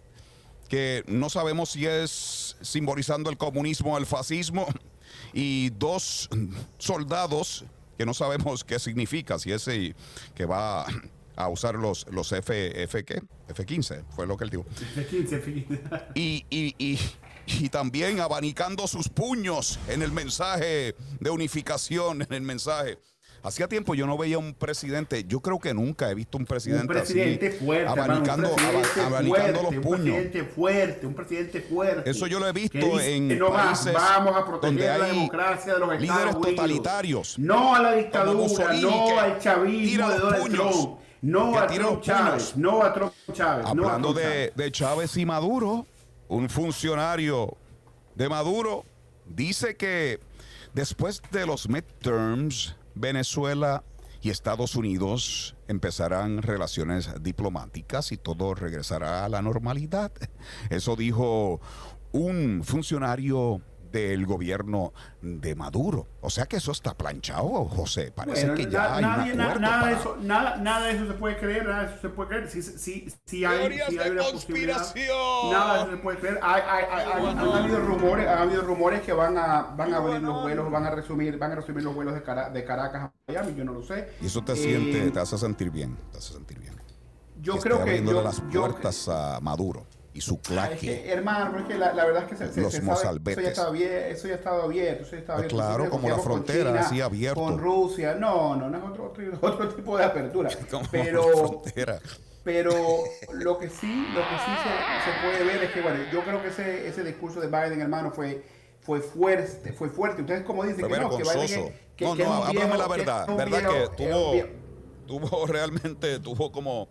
que no sabemos si es simbolizando el comunismo o el fascismo, y dos soldados que no sabemos qué significa, si ese que va a usar los, los F, F, ¿qué? F-15, fue lo que él dijo. F15, F15. Y, y, y, y también abanicando sus puños en el mensaje de unificación, en el mensaje. Hacía tiempo yo no veía un presidente, yo creo que nunca he visto un presidente, Un presidente así, fuerte, hermano, abanicando, un presidente aba- abanicando fuerte, los Un puños. presidente fuerte, un presidente fuerte. Eso yo lo he visto dice en no países vamos a donde proteger la hay democracia de los Estados líderes Unidos. totalitarios. No a la dictadura, no al chavismo de Donald puños, Trump, no a Trump Chávez, no a Trump Chávez. no a Hablando Trump Chávez. de, de Chávez y Maduro, un funcionario de Maduro dice que después de los midterms, Venezuela y Estados Unidos empezarán relaciones diplomáticas y todo regresará a la normalidad. Eso dijo un funcionario del gobierno de Maduro. O sea que eso está planchado, José. Parece Bueno, que na- ya hay nadie- un na- acuerdo nada, de para- eso, nada, nada de eso se puede creer, nada de eso se puede creer. Si, si, si hay, Teorías si hay de una posibilidad, conspiración. nada de eso se puede creer. Hay, hay, hay- hay- han habido rumores, han habido rumores que van a, van a abrir los vuelos, van a resumir, van a resumir los vuelos de, Cara- de Caracas a Miami. Yo no lo sé. Y eso te Eh, siente, te hace sentir bien, te hace sentir bien. Yo esté creo que yo, las yo- puertas a Maduro y su Ah, es claque. que, hermano, pero es que la, la verdad es que se, se- Los se sabe- eso ya estaba bien, eso ya estaba abierto, eso ya estaba Ah, abierto. claro, como la frontera, China, así abierto. Con Rusia, no, no, no es otro, otro, otro tipo de apertura. Pero, pero lo que sí, lo que sí se, se puede ver es que, bueno, yo creo que ese, ese discurso de Biden, hermano, fue, fue fuerte, fue fuerte. Ustedes como dicen Fue que no, que Biden es, que, no, que no, viejo- la que es verdad. un verdad viejo- que tuvo, tuvo realmente, tuvo como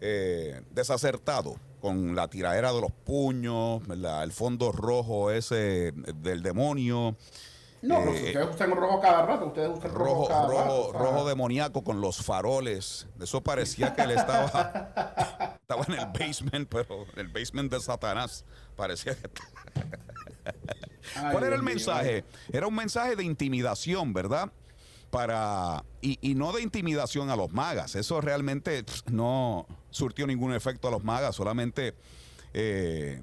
eh, desacertado con la tiradera de los puños, ¿verdad? el fondo rojo ese del demonio. No, pero Eh, ustedes usan rojo cada rato, ustedes usan rojo, rojo, cada rojo, rato. rojo demoníaco con los faroles. Eso parecía que él estaba, estaba en el basement, pero en el basement de Satanás. Parecía que. Ay, ¿Cuál era el mensaje? Era un mensaje de intimidación, ¿verdad? Para. Y, no de intimidación a los magas. Eso realmente no surtió ningún efecto a los magas, solamente. eh,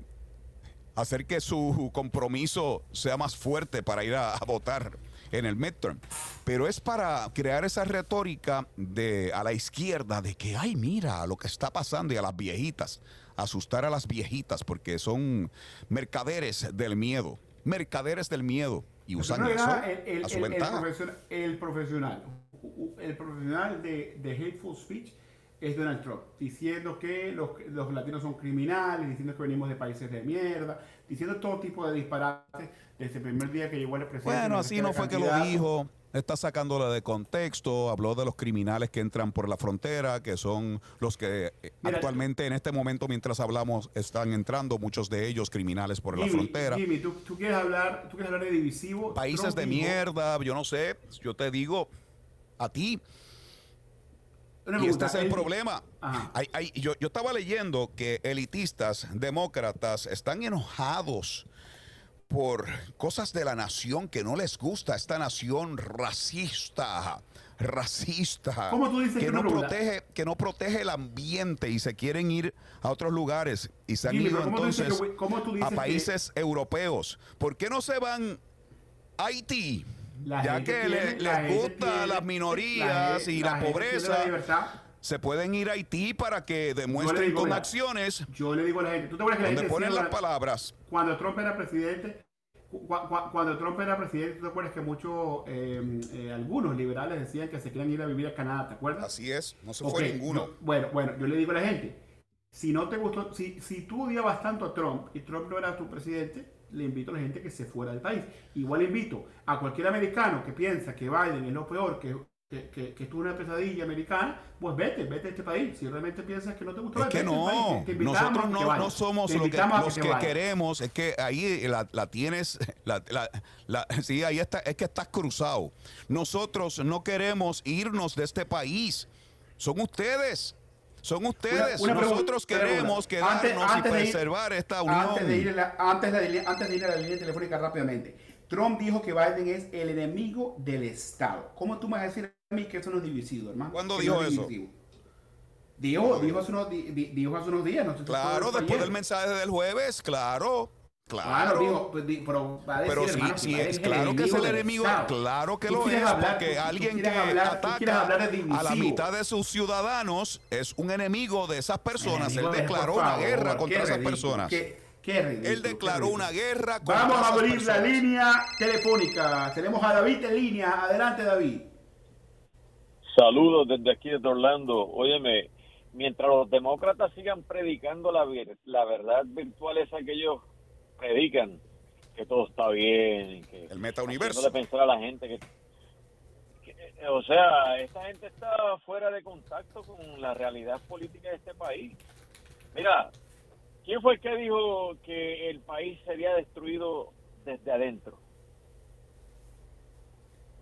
hacer que su compromiso sea más fuerte para ir a, a votar en el midterm. Pero es para crear esa retórica de a la izquierda de que, ay, mira lo que está pasando y a las viejitas, asustar a las viejitas porque son mercaderes del miedo, mercaderes del miedo y usan eso el, el- a su el- el ventaja. profesional, el profesional, el profesional de, de hateful speech es Donald Trump, diciendo que los, los, latinos son criminales, diciendo que venimos de países de mierda, diciendo todo tipo de disparates desde el primer día que llegó el presidente. Bueno, así no fue que lo dijo. Está sacándola de contexto, habló de los criminales que entran por la frontera, que son los que eh, actualmente en este momento, mientras hablamos, están entrando muchos de ellos criminales por la frontera. Jimmy, ¿tú, quieres hablar, ¿tú quieres hablar de divisivo? Países de mierda, yo no sé, yo te digo a ti, y este es el problema. yo, yo, estaba leyendo que elitistas, demócratas, están enojados por cosas de la nación que no les gusta, esta nación racista, racista, que, no protege, que no protege el ambiente y se quieren ir a otros lugares y se han ido entonces a países europeos. ¿Por qué no se van a Haití? ya que les gusta las minorías y la, pobreza se pueden ir a Haití para que demuestren con acciones. Yo le digo a la gente, ¿tú te acuerdas que la gente ponen las palabras? Cuando Trump era presidente, cuando Trump era presidente, ¿tú te acuerdas que muchos, eh, eh, algunos liberales decían que se querían ir a vivir a Canadá, ¿te acuerdas? Así es, no se fue ninguno. bueno, bueno, yo le digo a la gente, si no te gustó, si, si tú odiabas tanto a Trump y Trump no era tu presidente, le invito a la gente que se fuera del país. Igual invito a cualquier americano que piensa que Biden es lo peor, que que, que, que una pesadilla americana, pues vete, vete a este país. Si realmente piensas que no te gusta, es que no, nosotros no, no, somos lo que, los que, queremos, es que ahí la, la tienes, la, la, sí, ahí está, es que estás cruzado. Nosotros no queremos irnos de este país, son ustedes. Son ustedes, nosotros queremos quedarnos y preservar esta unión. Antes de, ir antes, de, antes de ir a la línea telefónica rápidamente, Trump dijo que Biden es el enemigo del Estado. ¿Cómo tú me vas a decir a mí que eso no es divisivo, hermano? ¿Cuándo dijo eso? Dijo, dijo, hace unos, dijo hace unos días. claro, después del mensaje del jueves, claro. Claro, digo, pues, pero, va a decir, pero sí es, claro que es el enemigo, claro que lo es, porque alguien que ataca a la mitad de sus ciudadanos es un enemigo de esas personas. Él declaró una guerra contra esas personas. Él declaró una guerra contra Vamos a abrir la línea telefónica. Tenemos a David en línea. Adelante, David. Saludos desde aquí de Orlando. Óyeme, mientras los demócratas sigan predicando la, la verdad virtual esa que ellos predican, que todo está bien, que el metauniverso. de pensar a la gente que, o sea, esta gente está fuera de contacto con la realidad política de este país. Mira, ¿quién fue el que dijo que el país sería destruido desde adentro?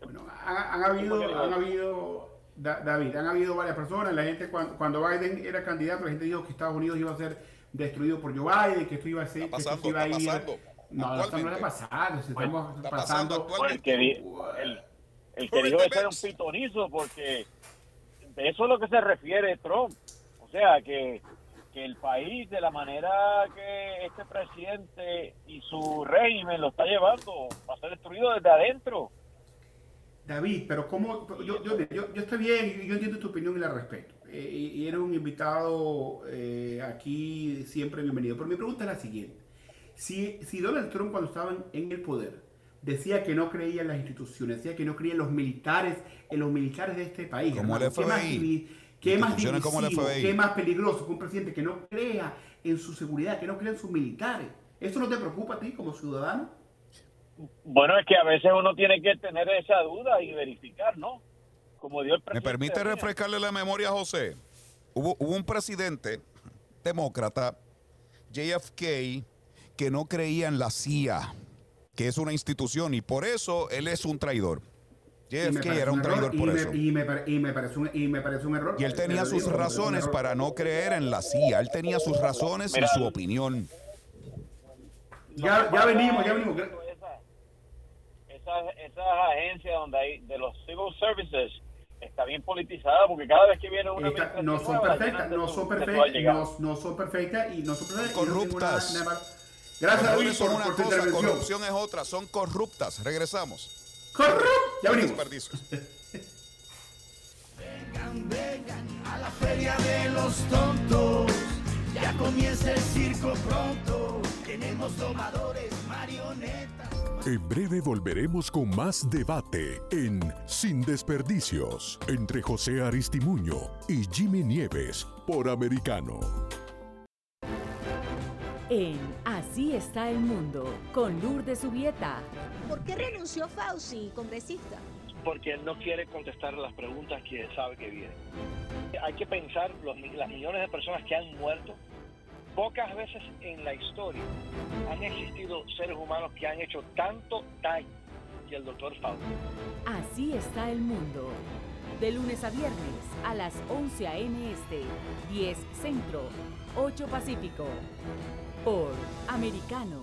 Bueno, han, habido, han habido, David, han habido varias personas. La gente cuando, cuando Biden era candidato, la gente dijo que Estados Unidos iba a ser destruido por Joe Biden, que esto iba a ser, que esto iba a ir. No, esto no está pasando, estamos pasando. el que, el, el que dijo eso era un pitonizo, porque de eso es lo que se refiere Trump. O sea, que, que el país, de la manera que este presidente y su régimen lo está llevando, va a ser destruido desde adentro. David, pero ¿cómo? Yo, yo, yo, yo estoy bien, yo entiendo tu opinión y la respeto. Eh, y eres un invitado eh, aquí siempre bienvenido. Pero mi pregunta es la siguiente. Si, si Donald Trump cuando estaba en el poder decía que no creía en las instituciones, decía que no creía en los militares, en los militares de este país. Como el FBI. ¿Qué más, qué más qué más peligroso que un presidente que no crea en su seguridad, que no crea en sus militares? ¿Eso no te preocupa a ti como ciudadano? Bueno, es que a veces uno tiene que tener esa duda y verificar, ¿no? Como dio el presidente. ¿Me permite refrescarle la memoria a José? Hubo, un presidente demócrata, JFK, que no creía en la CIA, que es una institución, y por eso él es un traidor. JFK era un, traidor por eso. y, me, parece un, y me parece un error. Y él tenía sus razones para no creer en la CIA. Él tenía sus razones y su opinión. Ya, ya venimos, ya venimos esas, agencias donde hay de los civil services está bien politizada porque cada vez que viene una no son perfectas no son perfectas no, son perfectas y no son perfectas corruptas. gracias a Luis por, una cosa, corrupción es otra son corruptas. Regresamos. Corruptas. Ya venimos. vengan vengan a la feria de los tontos. Ya comienza el circo pronto domadores, marionetas. En breve volveremos con más debate en Sin Desperdicios entre José Aristimuño y Jimmy Nieves por Americano. En Así está el mundo, con Lourdes Subieta. ¿Por qué renunció Fauci, congresista? Porque él no quiere contestar las preguntas que sabe que vienen. Hay que pensar los, las millones de personas que han muerto. Pocas veces en la historia han existido seres humanos que han hecho tanto daño que el doctor Fauci. Así está el mundo. De lunes a viernes a las 11 a.m. Este, 10 Centro, 8 Pacífico. Por Americano.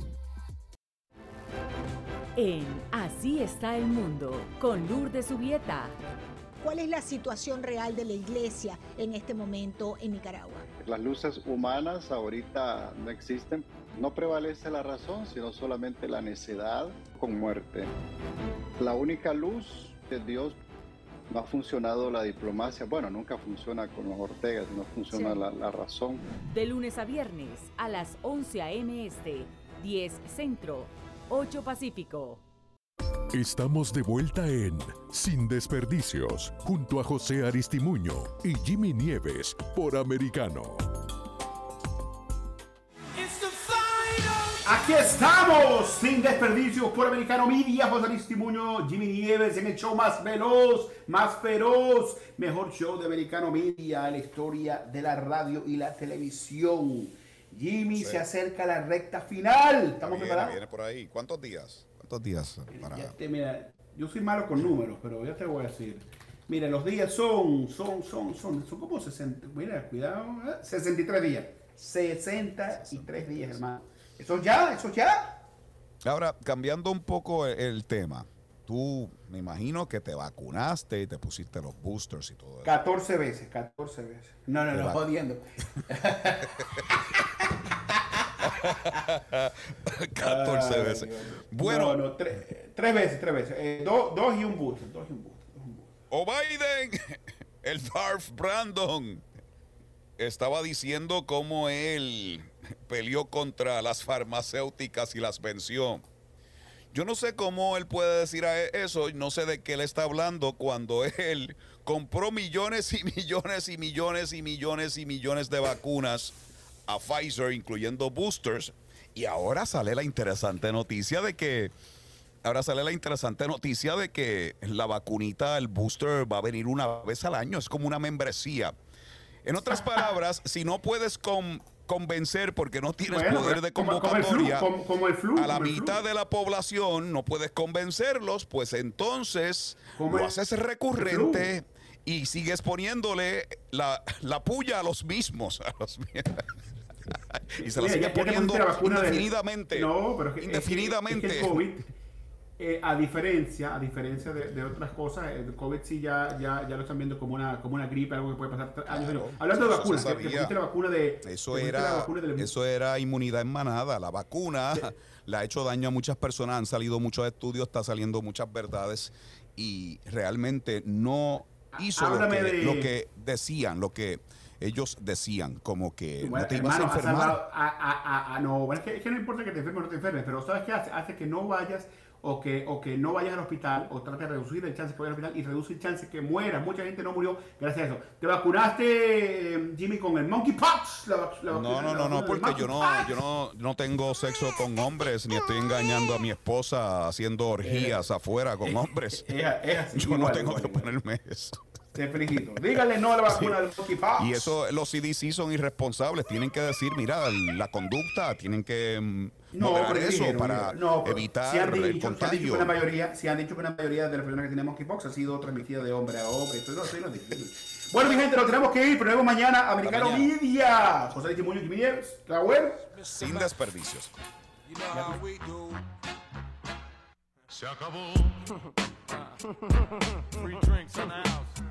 En Así está el mundo, con Lourdes Subieta. ¿Cuál es la situación real de la iglesia en este momento en Nicaragua? Las luces humanas ahorita no existen. No prevalece la razón, sino solamente la necedad con muerte. La única luz de Dios no ha funcionado la diplomacia. Bueno, nunca funciona con los Ortegas, no funciona Sí. la, la razón. De lunes a viernes a las 11 a.m. Este, 10 Centro, 8 Pacífico. Estamos de vuelta en Sin Desperdicios, junto a José Aristimuño y Jimmy Nieves por Americano. Aquí estamos, sin desperdicio, por Americano Media, José Aristimuño, Jimmy Nieves, en el show más veloz, más feroz, mejor show de Americano Media, en la historia de la radio y la televisión. Jimmy Sí. se acerca a la recta final. ¿Estamos Viene, preparados? viene por ahí. ¿Cuántos días? ¿Cuántos días para te- mira, yo soy malo con números, pero ya te voy a decir. Mira, los días son, son, son, son, son como 60, mira, cuidado, ¿eh? 63 días. 63 días, hermano. ¿Eso ya? ¿Eso ya? Ahora, cambiando un poco el, el tema, tú me imagino que te vacunaste y te pusiste los boosters y todo eso. 14 veces, 14 veces. No, no, no, jodiendo. 14 Ay, veces. Dios. Bueno, No, no, tre- tres veces, tres veces. Eh, do- dos y un booster, dos y un booster. o Biden, el Darth Brandon, estaba diciendo cómo él peleó contra las farmacéuticas y las venció. Yo no sé cómo él puede decir a- e, eso, no sé de qué él está hablando cuando él compró millones y millones y millones y millones y millones de vacunas a Pfizer, incluyendo boosters, y ahora sale la interesante noticia de que Ahora sale la interesante noticia de que la vacunita, el booster, va a venir una vez al año. Es como una membresía. En otras palabras, si no puedes con- convencer porque no tienes Bueno, poder de como- como el flu, convocatoria como- como el flu, a la mitad flu. de la población, no puedes convencerlos, pues entonces lo haces recurrente y sigues poniéndole la, la puya a los mismos. A los mi- y se la Mira, sigue ya- ya te poniendo la indefinidamente. No, pero es que- es que- indefinidamente. es que el COVID, eh, a diferencia, a diferencia de, de otras cosas, el COVID sí ya, ya, ya lo están viendo como una, como una gripe, algo que puede pasar años. Claro, Hablando de vacunas, sabía. pusiste la vacuna de... Eso era, la vacuna del- eso era inmunidad en manada. La vacuna le ha hecho daño a muchas personas. Han salido muchos estudios, está saliendo muchas verdades y realmente no hizo lo que, de- lo que decían, lo que ellos decían, como que Bueno, no te ibas a hermano, enfermar. a- a- a- no, bueno, es que, es que no importa que te enfermes o no te enfermes, pero ¿sabes qué hace? Hace que no vayas o que, o que no vayas al hospital o trate de reducir el chance que vayas al hospital y reduce el chance que muera. Mucha gente no murió gracias a eso. ¿Te vacunaste, eh, Jimmy, con el monkeypox? La, No, no, no, no, porque yo no, yo no, no tengo sexo con hombres, ni estoy engañando a mi esposa haciendo orgías afuera con hombres. es- es así, yo no tengo igual, que ponerme eso. Te felicito. Dígale no a la vacuna del monkeypox. Y eso, los CDC son irresponsables. Tienen que decir, mira, la conducta, tienen que mm, No, pero eso dijeron, para no, evitar si han dicho, el si han dicho contagio. que la mayoría, si han dicho que una mayoría de las personas que tienen monkeypox ha sido transmitida de hombre a hombre. Esto no, esto no es difícil. Bueno, mi gente, nos tenemos que ir, pero vemos mañana. Americano mañana. Media. José Luis Muñoz, Jimmy Nieves, la web. Sin desperdicios. Se acabó. Free drinks in the house.